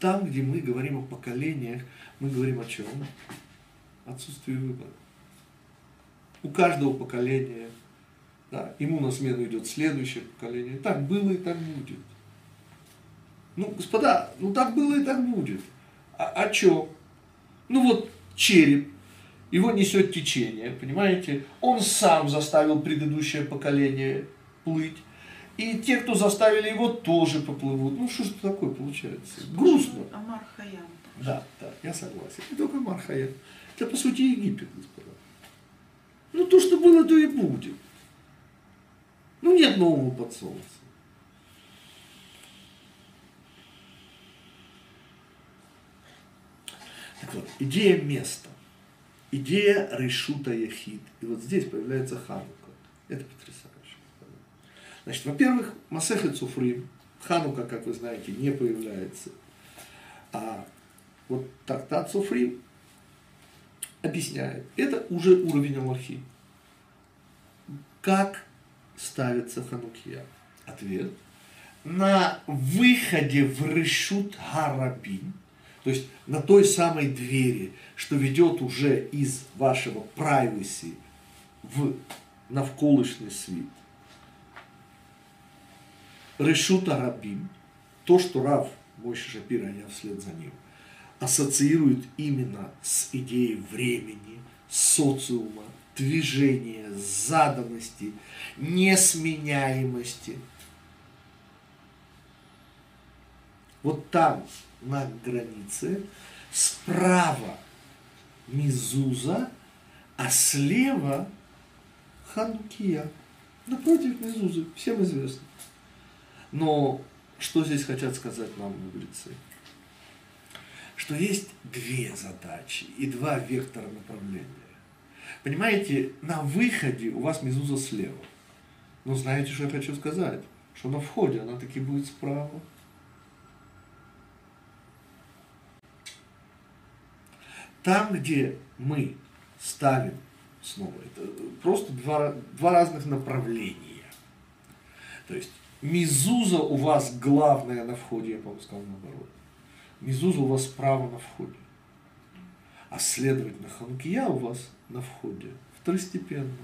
Там, где мы говорим о поколениях, мы говорим о чем? Отсутствие выбора. У каждого поколения, да, ему на смену идет следующее поколение. Так было и так будет. Ну, господа, ну так было и так будет. А, а что? Ну вот череп, его несет течение, понимаете? Он сам заставил предыдущее поколение плыть. И те, кто заставили его, тоже поплывут. Ну, что же такое получается? Грустно. Амар Хаям. Да, да, я согласен. Не только Амар Хаям. Это, по сути, Египет, господа. Ну, то, что было, то и будет. Ну, нет нового под солнцем. Так вот, идея места. Идея решута яхид. И вот здесь появляется Ханука. Это потрясающе. Значит, во-первых, Масехе Цуфрим, Ханука, как вы знаете, не появляется. А вот Тартат Цуфрим объясняет. Это уже уровень Аллахи. Как ставится Ханукия? Ответ. На выходе в Решут Гарабин, то есть на той самой двери, что ведет уже из вашего privacy в навколышный свет, Решута Рабим, то, что Рав Мойши Шапира, а я вслед за ним, ассоциирует именно с идеей времени, социума, движения, заданности, несменяемости. Вот там, на границе, справа Мизуза, а слева Ханукия. Напротив Мизузы, всем известно. Но что здесь хотят сказать нам мудрецы? Что есть две задачи и два вектора направления. Понимаете, на выходе у вас мезуза слева. Но знаете, что я хочу сказать? Что на входе она таки будет справа. Там, где мы ставим снова, это просто два, два разных направления. То есть Мизуза у вас главная на входе, я по-моему сказал наоборот. Мизуза у вас справа на входе. А следовательно, Ханкия у вас на входе второстепенно.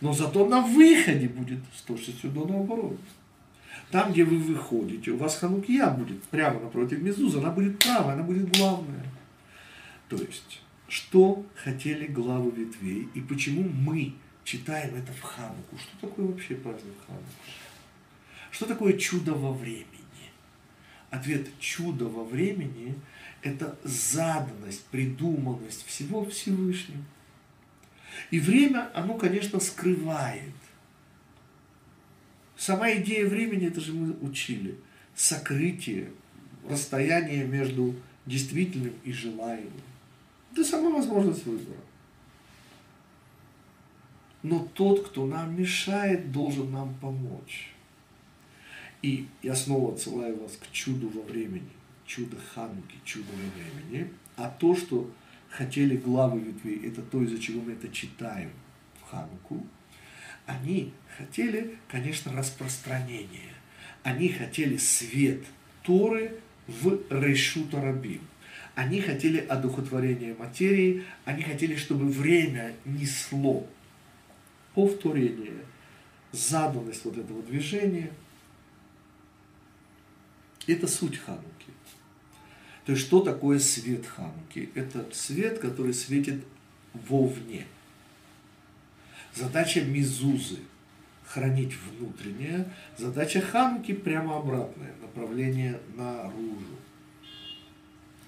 Но зато на выходе будет точно сюда наоборот. Там, где вы выходите, у вас Ханукия будет прямо напротив Мезуза, она будет правая, она будет главная. То есть, что хотели главы ветвей и почему мы читаем это в Хануку? Что такое вообще праздник Хануку? Что такое чудо во времени? Ответ чудо во времени – это заданность, придуманность всего Всевышнего. И время, оно, конечно, скрывает. Сама идея времени, это же мы учили. Сокрытие, расстояние между действительным и желаемым. Это сама возможность выбора. Но тот, кто нам мешает, должен нам помочь. И я снова отсылаю вас к чуду во времени, чудо Хануки, чудо во времени. А то, что хотели главы ветвей, это то, из-за чего мы это читаем в Хануку, они хотели, конечно, распространение. Они хотели свет Торы в Решу Тарабим. Они хотели одухотворения материи, они хотели, чтобы время несло повторение, заданность вот этого движения – это суть Хануки. То есть, что такое свет Хануки? Это свет, который светит вовне. Задача Мизузы – хранить внутреннее. Задача Хануки прямо обратная, направление наружу.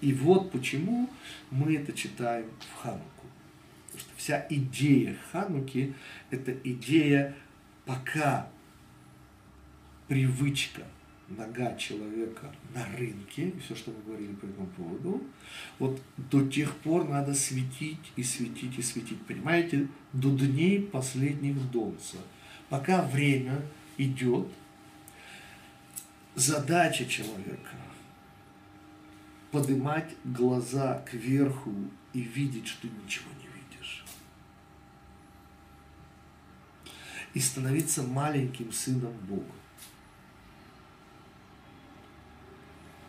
И вот почему мы это читаем в Хануку. Потому что вся идея Хануки – это идея пока привычка – нога человека на рынке, все, что мы говорили по этому поводу, вот до тех пор надо светить и светить и светить, понимаете, до дней последних Донца. Пока время идет, задача человека поднимать глаза кверху и видеть, что ничего не видишь. И становиться маленьким сыном Бога.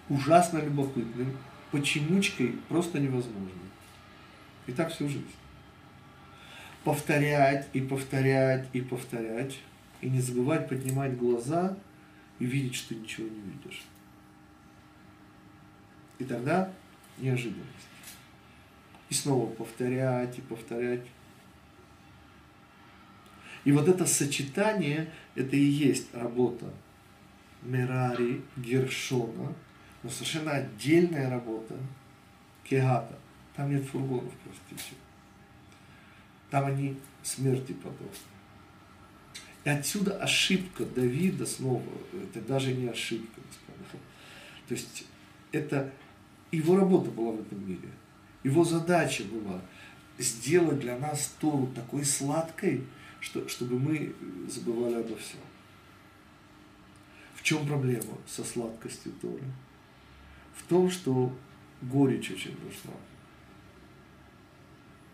Ужасно любопытным, почемучкой просто невозможно. И так всю жизнь. Повторять и повторять и повторять. И не забывать поднимать глаза и видеть, что ничего не видишь. И тогда неожиданность. И снова повторять и повторять. И вот это сочетание, это и есть работа Мерари, Гершона, но совершенно отдельная работа Кегата. Там нет фургонов, простите. Там они смерти подобны. И отсюда ошибка Давида снова, это даже не ошибка, господа. То есть это его работа была в этом мире. Его задача была сделать для нас Тору такой сладкой, что, чтобы мы забывали обо всем. В чем проблема со сладкостью Торы? В том, что горечь очень нужна.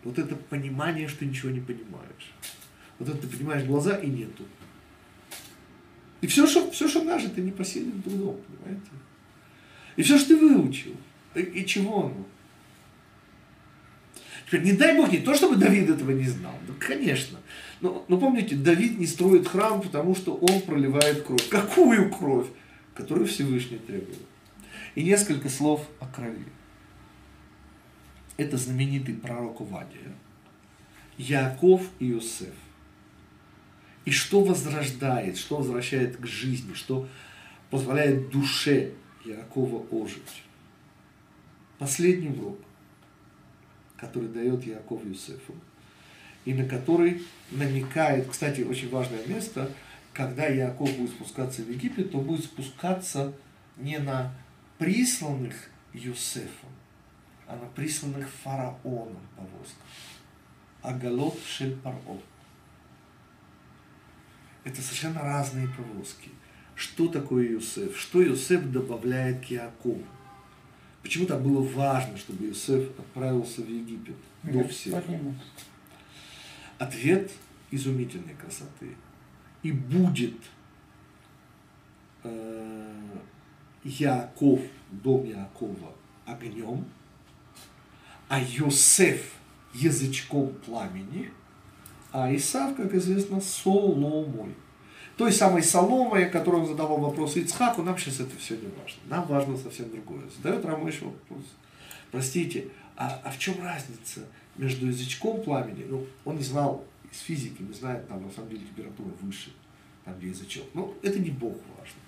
Вот это понимание, что ничего не понимаешь. Вот это ты понимаешь глаза и нету. И все, что, все, что нажито, непосильным трудом, понимаете? И все, что ты выучил – и чего он? Теперь, не дай Бог, не то, чтобы Давид этого не знал. Ну, конечно. Но, но помните, Давид не строит храм, потому что он проливает кровь. Какую кровь? Которую Всевышний требует. И несколько слов о крови. Это знаменитый пророк Увадия. Яков и Иосиф. И что возрождает, что возвращает к жизни, что позволяет душе Якова ожить последний урок, который дает Яков Юсефу, и на который намекает, кстати, очень важное место, когда Яков будет спускаться в Египет, то будет спускаться не на присланных Юсефом, а на присланных фараоном повозках. Агалот шель паро. Это совершенно разные повозки. Что такое Юсеф? Что Юсеф добавляет к Якову? Почему так было важно, чтобы Иосиф отправился в Египет до всех? Ответ изумительной красоты. И будет э, Яков, дом Якова, огнем, а Йосеф язычком пламени, а Исав, как известно, соломой той самой Соломой, которую задавал вопрос Ицхаку, нам сейчас это все не важно. Нам важно совсем другое. Задает Рамыш вопрос. Простите, а, а в чем разница между язычком пламени? Ну, он не знал из физики, не знает, там на самом деле температура выше, там где язычок. Ну, это не Бог важно.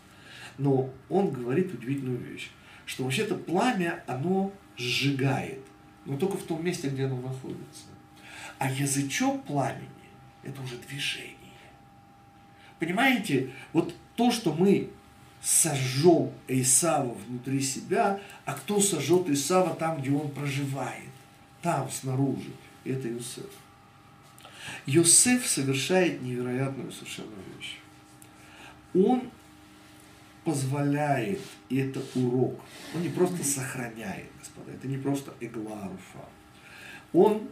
Но он говорит удивительную вещь, что вообще-то пламя, оно сжигает, но только в том месте, где оно находится. А язычок пламени – это уже движение. Понимаете, вот то, что мы сожжем Исава внутри себя, а кто сожжет Исава там, где он проживает, там, снаружи, это Иосиф. Иосиф совершает невероятную совершенно вещь. Он позволяет, и это урок, он не просто сохраняет, господа, это не просто эгларуфа. Он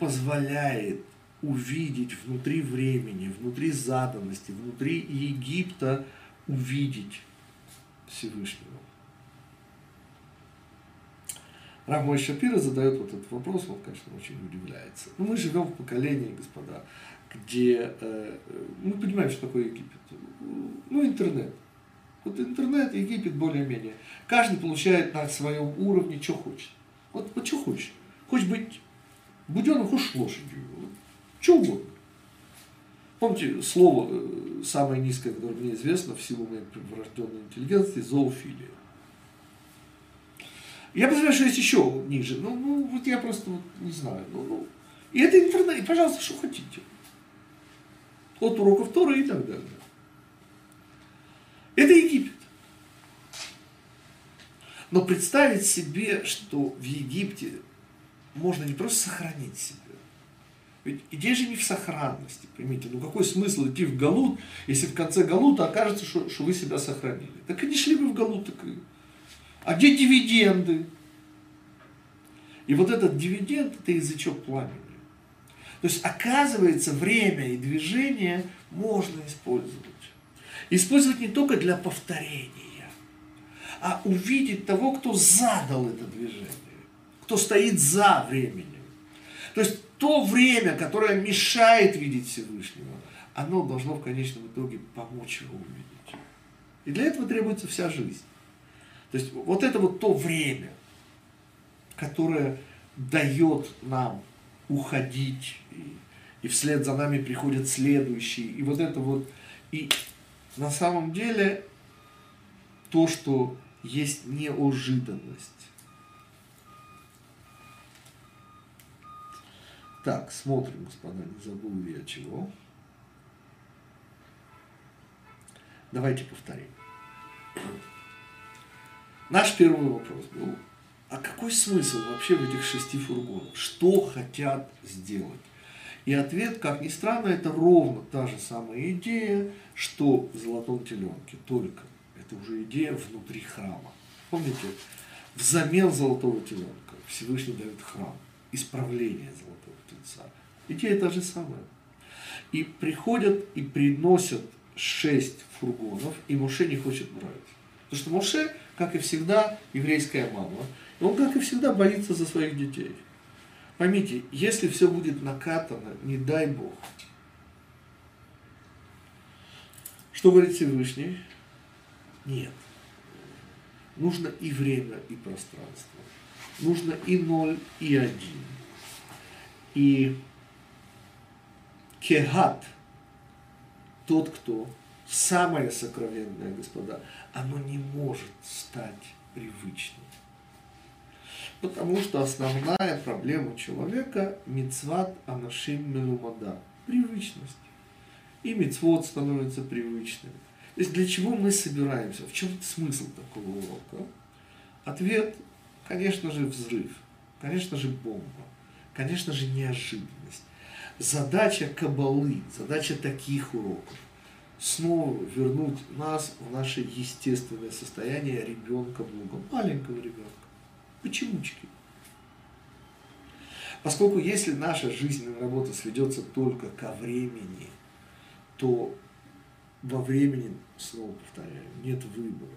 позволяет увидеть внутри времени, внутри заданности, внутри Египта увидеть Всевышнего. Рав Мой Шапира задает вот этот вопрос, он, конечно, очень удивляется. Но мы живем в поколении, господа, где э, мы понимаем, что такое Египет. Ну, интернет. Вот интернет, Египет более-менее. Каждый получает на своем уровне, что хочет. Вот, вот что хочет. Хочешь быть буденым, хочешь лошадью. Что угодно. Помните слово э, самое низкое, которое мне известно в силу моей врожденной интеллигенции, зоофилия. Я подозреваю, что есть еще ниже. Ну, ну вот я просто вот, не знаю. Ну, ну. И это интернет. Пожалуйста, что хотите. От уроков Тора и так далее. Это Египет. Но представить себе, что в Египте можно не просто сохранить себя. Ведь идея же не в сохранности, поймите. Ну какой смысл идти в Галут, если в конце Галута окажется, что, что вы себя сохранили. Так и не шли бы в Галут. Так и... А где дивиденды? И вот этот дивиденд – это язычок пламени. То есть, оказывается, время и движение можно использовать. Использовать не только для повторения, а увидеть того, кто задал это движение, кто стоит за временем. То есть то время, которое мешает видеть Всевышнего, оно должно в конечном итоге помочь его увидеть. И для этого требуется вся жизнь. То есть вот это вот то время, которое дает нам уходить, и, и вслед за нами приходят следующие, и вот это вот, и на самом деле то, что есть неожиданность. Так, смотрим, господа, не забыл ли я чего. Давайте повторим. Наш первый вопрос был, а какой смысл вообще в этих шести фургонах? Что хотят сделать? И ответ, как ни странно, это ровно та же самая идея, что в «Золотом теленке», только это уже идея внутри храма. Помните, взамен золотого теленка Всевышний дает храм, исправление золотого Идея та же самая. И приходят и приносят шесть фургонов, и Моше не хочет брать. Потому что Моше, как и всегда, еврейская мама, он, как и всегда, боится за своих детей. Поймите, если все будет накатано, не дай Бог. Что говорит Всевышний? Нет. Нужно и время, и пространство. Нужно и ноль, и один. И кегат, тот, кто самое сокровенное, господа, оно не может стать привычным. Потому что основная проблема человека – мицват анашим мелумада – привычность. И мицвод становится привычным. То есть для чего мы собираемся? В чем смысл такого урока? Ответ, конечно же, взрыв, конечно же, бомба, конечно же, неожиданность. Задача кабалы, задача таких уроков снова вернуть нас в наше естественное состояние ребенка Богом, маленького ребенка. Почемучки. Поскольку если наша жизненная работа сведется только ко времени, то во времени, снова повторяю, нет выбора.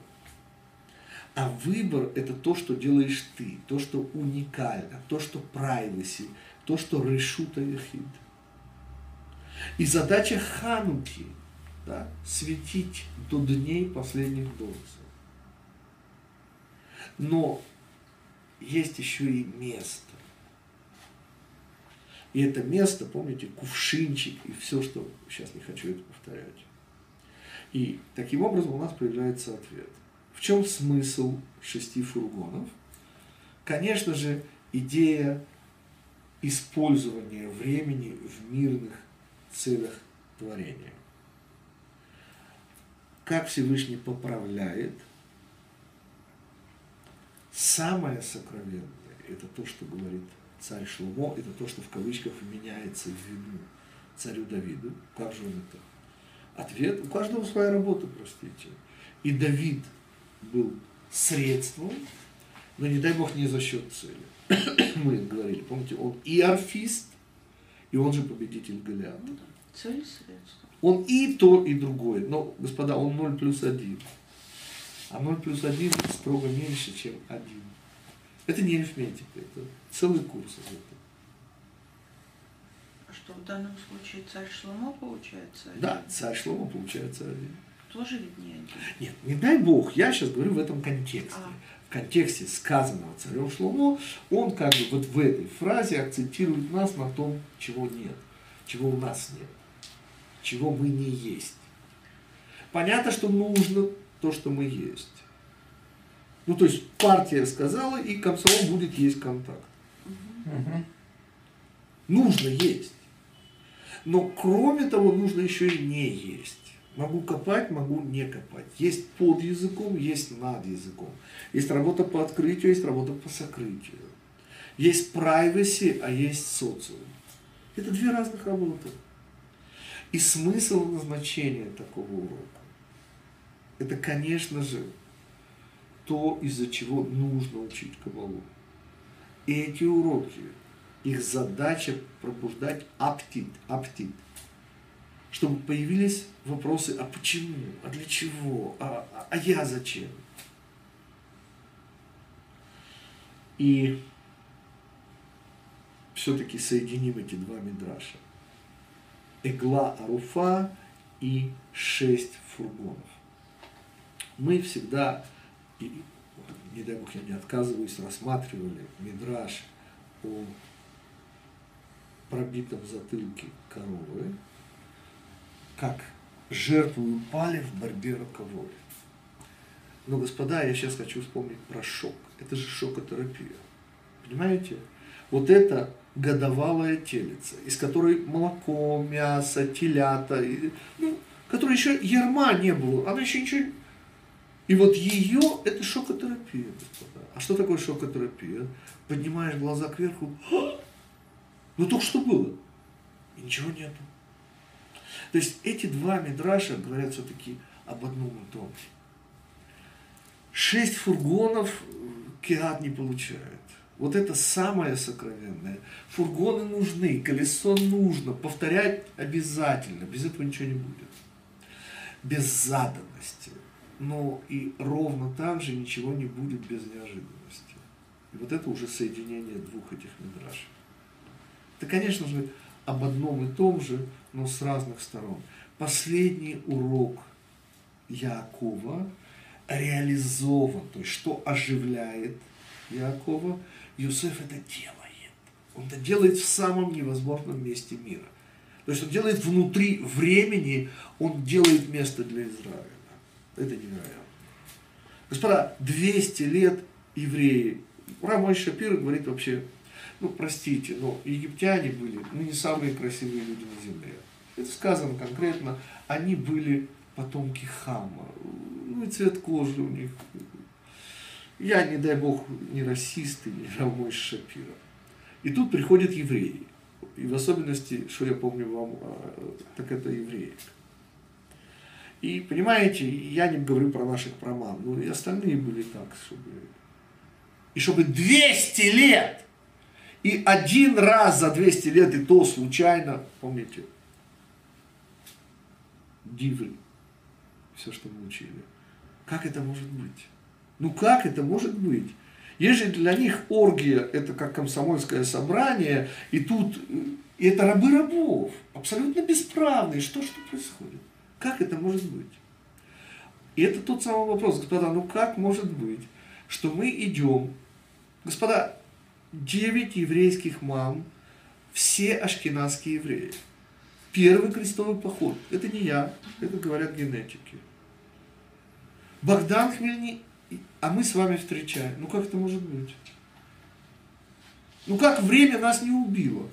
А выбор – это то, что делаешь ты, то, что уникально, то, что privacy, то, что решута яхид. И задача Хануки да, – светить до дней последних донцев. Но есть еще и место. И это место, помните, кувшинчик и все, что сейчас не хочу это повторять. И таким образом у нас появляется ответ. В чем смысл шести фургонов? Конечно же, идея использования времени в мирных целях творения. Как Всевышний поправляет, самое сокровенное, это то, что говорит царь Шломо, это то, что в кавычках меняется в вину царю Давиду. Как же он это Ответ, у каждого своя работа, простите. И Давид был средством, но не дай бог не за счет цели. Мы говорили, помните, он и арфист, и он же победитель Голиата. Ну Цель средства. Он и то, и другое. Но, господа, он 0 плюс 1. А 0 плюс 1 строго меньше, чем 1. Это не арифметика, это целый курс из этого что в данном случае царь Шломо получается? Да, царь Шломо получается один. Тоже ведь не один? Нет, не дай бог, я сейчас говорю в этом контексте. А. В контексте сказанного царем Шломо, он как бы вот в этой фразе акцентирует нас на том, чего нет, чего у нас нет, чего мы не есть. Понятно, что нужно то, что мы есть. Ну, то есть партия сказала, и комсомол будет есть контакт. Угу. Нужно есть. Но кроме того, нужно еще и не есть. Могу копать, могу не копать. Есть под языком, есть над языком. Есть работа по открытию, есть работа по сокрытию. Есть privacy, а есть социум. Это две разных работы. И смысл назначения такого урока, это, конечно же, то, из-за чего нужно учить Кабалу. Эти уроки, их задача пробуждать аппетит, аппетит, чтобы появились вопросы, а почему, а для чего, а, а, а я зачем? И все-таки соединим эти два мидраша. Игла Аруфа и шесть фургонов. Мы всегда, и, не дай бог я не отказываюсь, рассматривали мидраж о пробитом затылке коровы, как жертву упали в борьбе роковой. Но, господа, я сейчас хочу вспомнить про шок. Это же шокотерапия. Понимаете? Вот это годовалая телица, из которой молоко, мясо, телята, ну, которой еще ярма не было, она еще ничего... И вот ее, это шокотерапия, господа. А что такое шокотерапия? Поднимаешь глаза кверху, ну только что было, и ничего нету. То есть эти два мидраша говорят все-таки об одном и том. Шесть фургонов Киат не получает. Вот это самое сокровенное. Фургоны нужны, колесо нужно, повторять обязательно, без этого ничего не будет. Без заданности. Но и ровно так же ничего не будет без неожиданности. И вот это уже соединение двух этих мидрашей. Это, конечно же, об одном и том же, но с разных сторон. Последний урок Якова реализован, то есть что оживляет Якова, Юсеф это делает. Он это делает в самом невозможном месте мира. То есть он делает внутри времени, он делает место для Израиля. Это невероятно. Господа, 200 лет евреи. Рамой Шапир говорит вообще, ну простите, но египтяне были ну, не самые красивые люди на земле. Это сказано конкретно, они были потомки Хама. Ну и цвет кожи у них я, не дай бог, не расист не Рамой Шапира. И тут приходят евреи. И в особенности, что я помню вам, а, так это евреи. И понимаете, я не говорю про наших проман, но и остальные были так, чтобы... И чтобы 200 лет, и один раз за 200 лет, и то случайно, помните, дивы, все, что мы учили. Как это может быть? Ну как это может быть? Если для них оргия это как комсомольское собрание, и тут и это рабы рабов, абсолютно бесправные, что что происходит? Как это может быть? И это тот самый вопрос, господа, ну как может быть, что мы идем, господа, девять еврейских мам, все ашкенадские евреи. Первый крестовый поход. Это не я, это говорят генетики. Богдан Хмельницкий а мы с вами встречаем. Ну как это может быть? Ну как время нас не убило?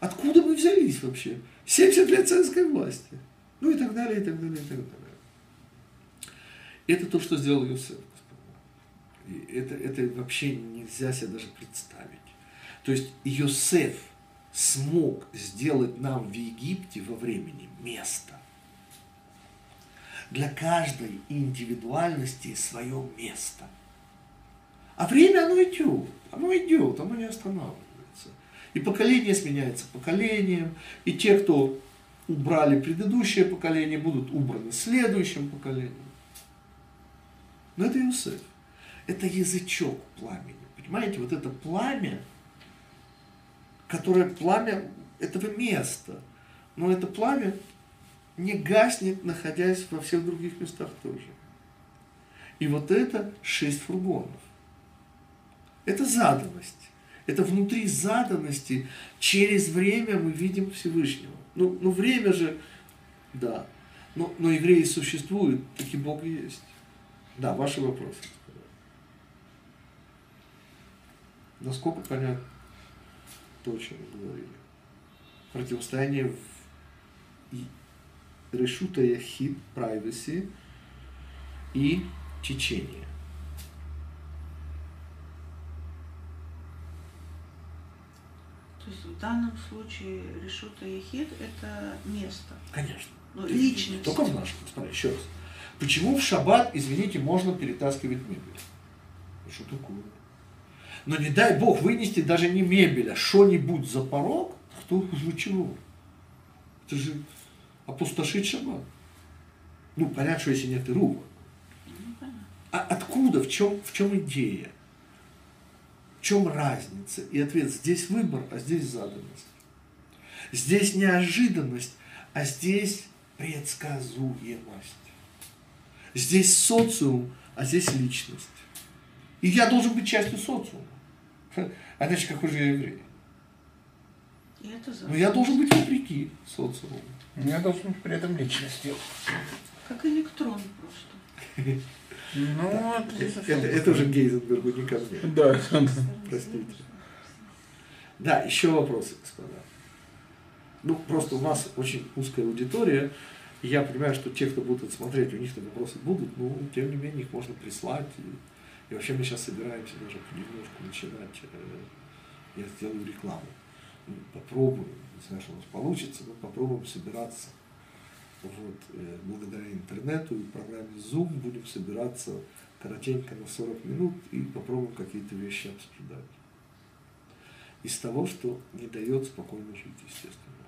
Откуда мы взялись вообще? 70 лет советской власти. Ну и так далее, и так далее, и так далее. Это то, что сделал Юсеф. Это, это вообще нельзя себе даже представить. То есть Йосеф смог сделать нам в Египте во времени место для каждой индивидуальности свое место. А время оно идет, оно идет, оно не останавливается. И поколение сменяется поколением, и те, кто убрали предыдущее поколение, будут убраны следующим поколением. Но это Иосиф. Это язычок пламени. Понимаете, вот это пламя, которое пламя этого места. Но это пламя не гаснет, находясь во всех других местах тоже. И вот это шесть фургонов. Это заданность. Это внутри заданности через время мы видим Всевышнего. Ну, ну время же, да. Но, но евреи существуют, таки Бог есть. Да, ваши вопросы. Насколько понятно то, о чем вы говорили. Противостояние в решута яхид, privacy и течение. То есть в данном случае решута ехид – это место. Конечно. Ну, Не личность. Только в нашем, смотри, еще раз. Почему в шаббат, извините, можно перетаскивать мебель? Что такое? Но не дай бог вынести даже не мебель, а что-нибудь за порог, кто вы чего? Это же опустошить шаббат. Ну, понятно, что если нет и рук. Ну. А откуда, в чем, в чем идея? В чем разница? И ответ, здесь выбор, а здесь заданность. Здесь неожиданность, а здесь предсказуемость. Здесь социум, а здесь личность. И я должен быть частью социума. А иначе какой же я еврей? Но я должен быть вопреки социуму. Я должен быть при этом личностью. Как электрон просто. Ну, Это, уже Гейзенбергу не ко мне. Да, Простите. Да, еще вопросы, господа. Ну, просто у нас очень узкая аудитория, и я понимаю, что те, кто будут смотреть, у них-то вопросы будут, но тем не менее их можно прислать. И, и вообще мы сейчас собираемся даже понемножку начинать, э, я сделаю рекламу. Ну, Попробуем, не знаю, что у нас получится, но попробуем собираться. Вот, э, благодаря интернету и программе Zoom будем собираться коротенько на 40 минут и попробуем какие-то вещи обсуждать. Из того, что не дает спокойно жить, естественно.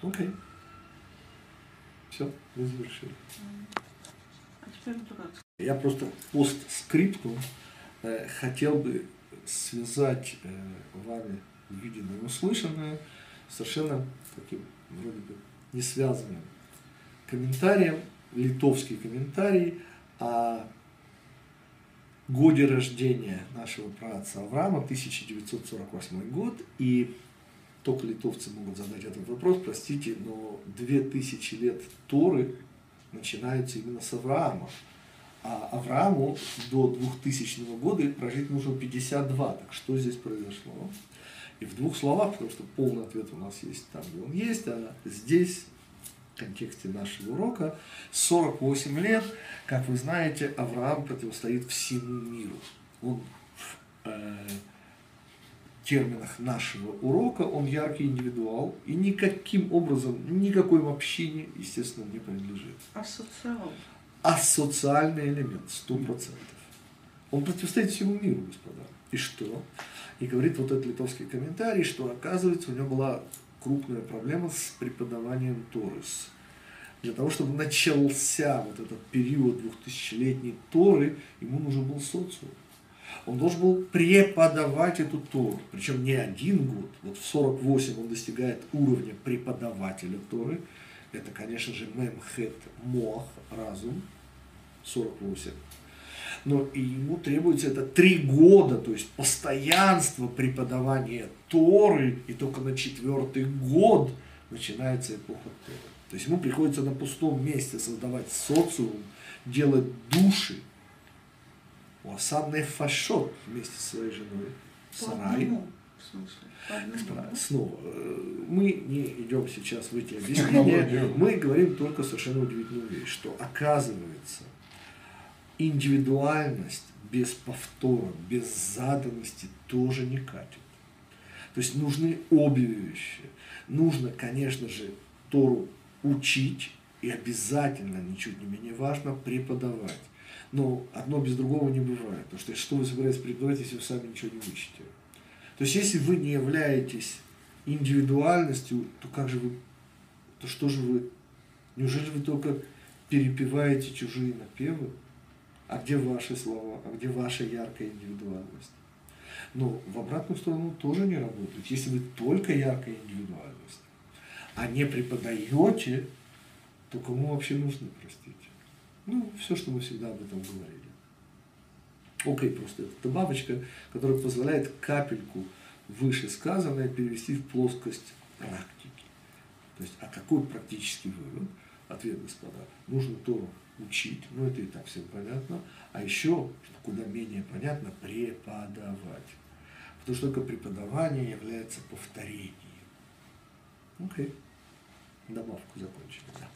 Окей. Все, мы завершили. Я просто постскриптум э, хотел бы связать э, вами увиденное и услышанное совершенно таким вроде бы не связанным комментарием, литовский комментарий о годе рождения нашего праотца Авраама, 1948 год, и только литовцы могут задать этот вопрос, простите, но 2000 лет Торы начинаются именно с Авраама. А Аврааму до 2000 года прожить нужно 52. Так что здесь произошло? И в двух словах, потому что полный ответ у нас есть там, где он есть, а здесь, в контексте нашего урока, 48 лет, как вы знаете, Авраам противостоит всему миру. Он в э, терминах нашего урока, он яркий индивидуал, и никаким образом, никакой общине, естественно, не принадлежит Асоциал. Асоциальный элемент, сто процентов. Он противостоит всему миру, господа. И что? И говорит вот этот литовский комментарий, что оказывается у него была крупная проблема с преподаванием Торы. Для того, чтобы начался вот этот период двухтысячелетней Торы, ему нужен был социум. Он должен был преподавать эту Тору. Причем не один год. Вот в 48 он достигает уровня преподавателя Торы. Это, конечно же, мемхет мох, разум, 48. Но и ему требуется это три года, то есть постоянство преподавания Торы, и только на четвертый год начинается эпоха Торы. То есть ему приходится на пустом месте создавать социум, делать души. У Асанны Фашот вместе со своей женой Сарай. По одному, Господа, да? снова, э, мы не идем сейчас в эти объяснения, мы говорим только совершенно удивительную вещь, что оказывается индивидуальность без повтора, без заданности тоже не катит. То есть нужны обе вещи. Нужно, конечно же, Тору учить и обязательно, ничуть не менее важно, преподавать. Но одно без другого не бывает. Потому что что вы собираетесь преподавать, если вы сами ничего не учите? То есть, если вы не являетесь индивидуальностью, то как же вы, то что же вы, неужели вы только перепеваете чужие напевы? А где ваши слова? А где ваша яркая индивидуальность? Но в обратную сторону тоже не работает. Если вы только яркая индивидуальность, а не преподаете, то кому вообще нужны, простите? Ну, все, что мы всегда об этом говорили. Окей, просто это добавочка, которая позволяет капельку вышесказанное перевести в плоскость практики. То есть, а какой практический вывод? Ответ, господа, нужно Тору учить, ну это и так всем понятно, а еще, что куда менее понятно, преподавать. Потому что только преподавание является повторением. Окей. Добавку закончили, да.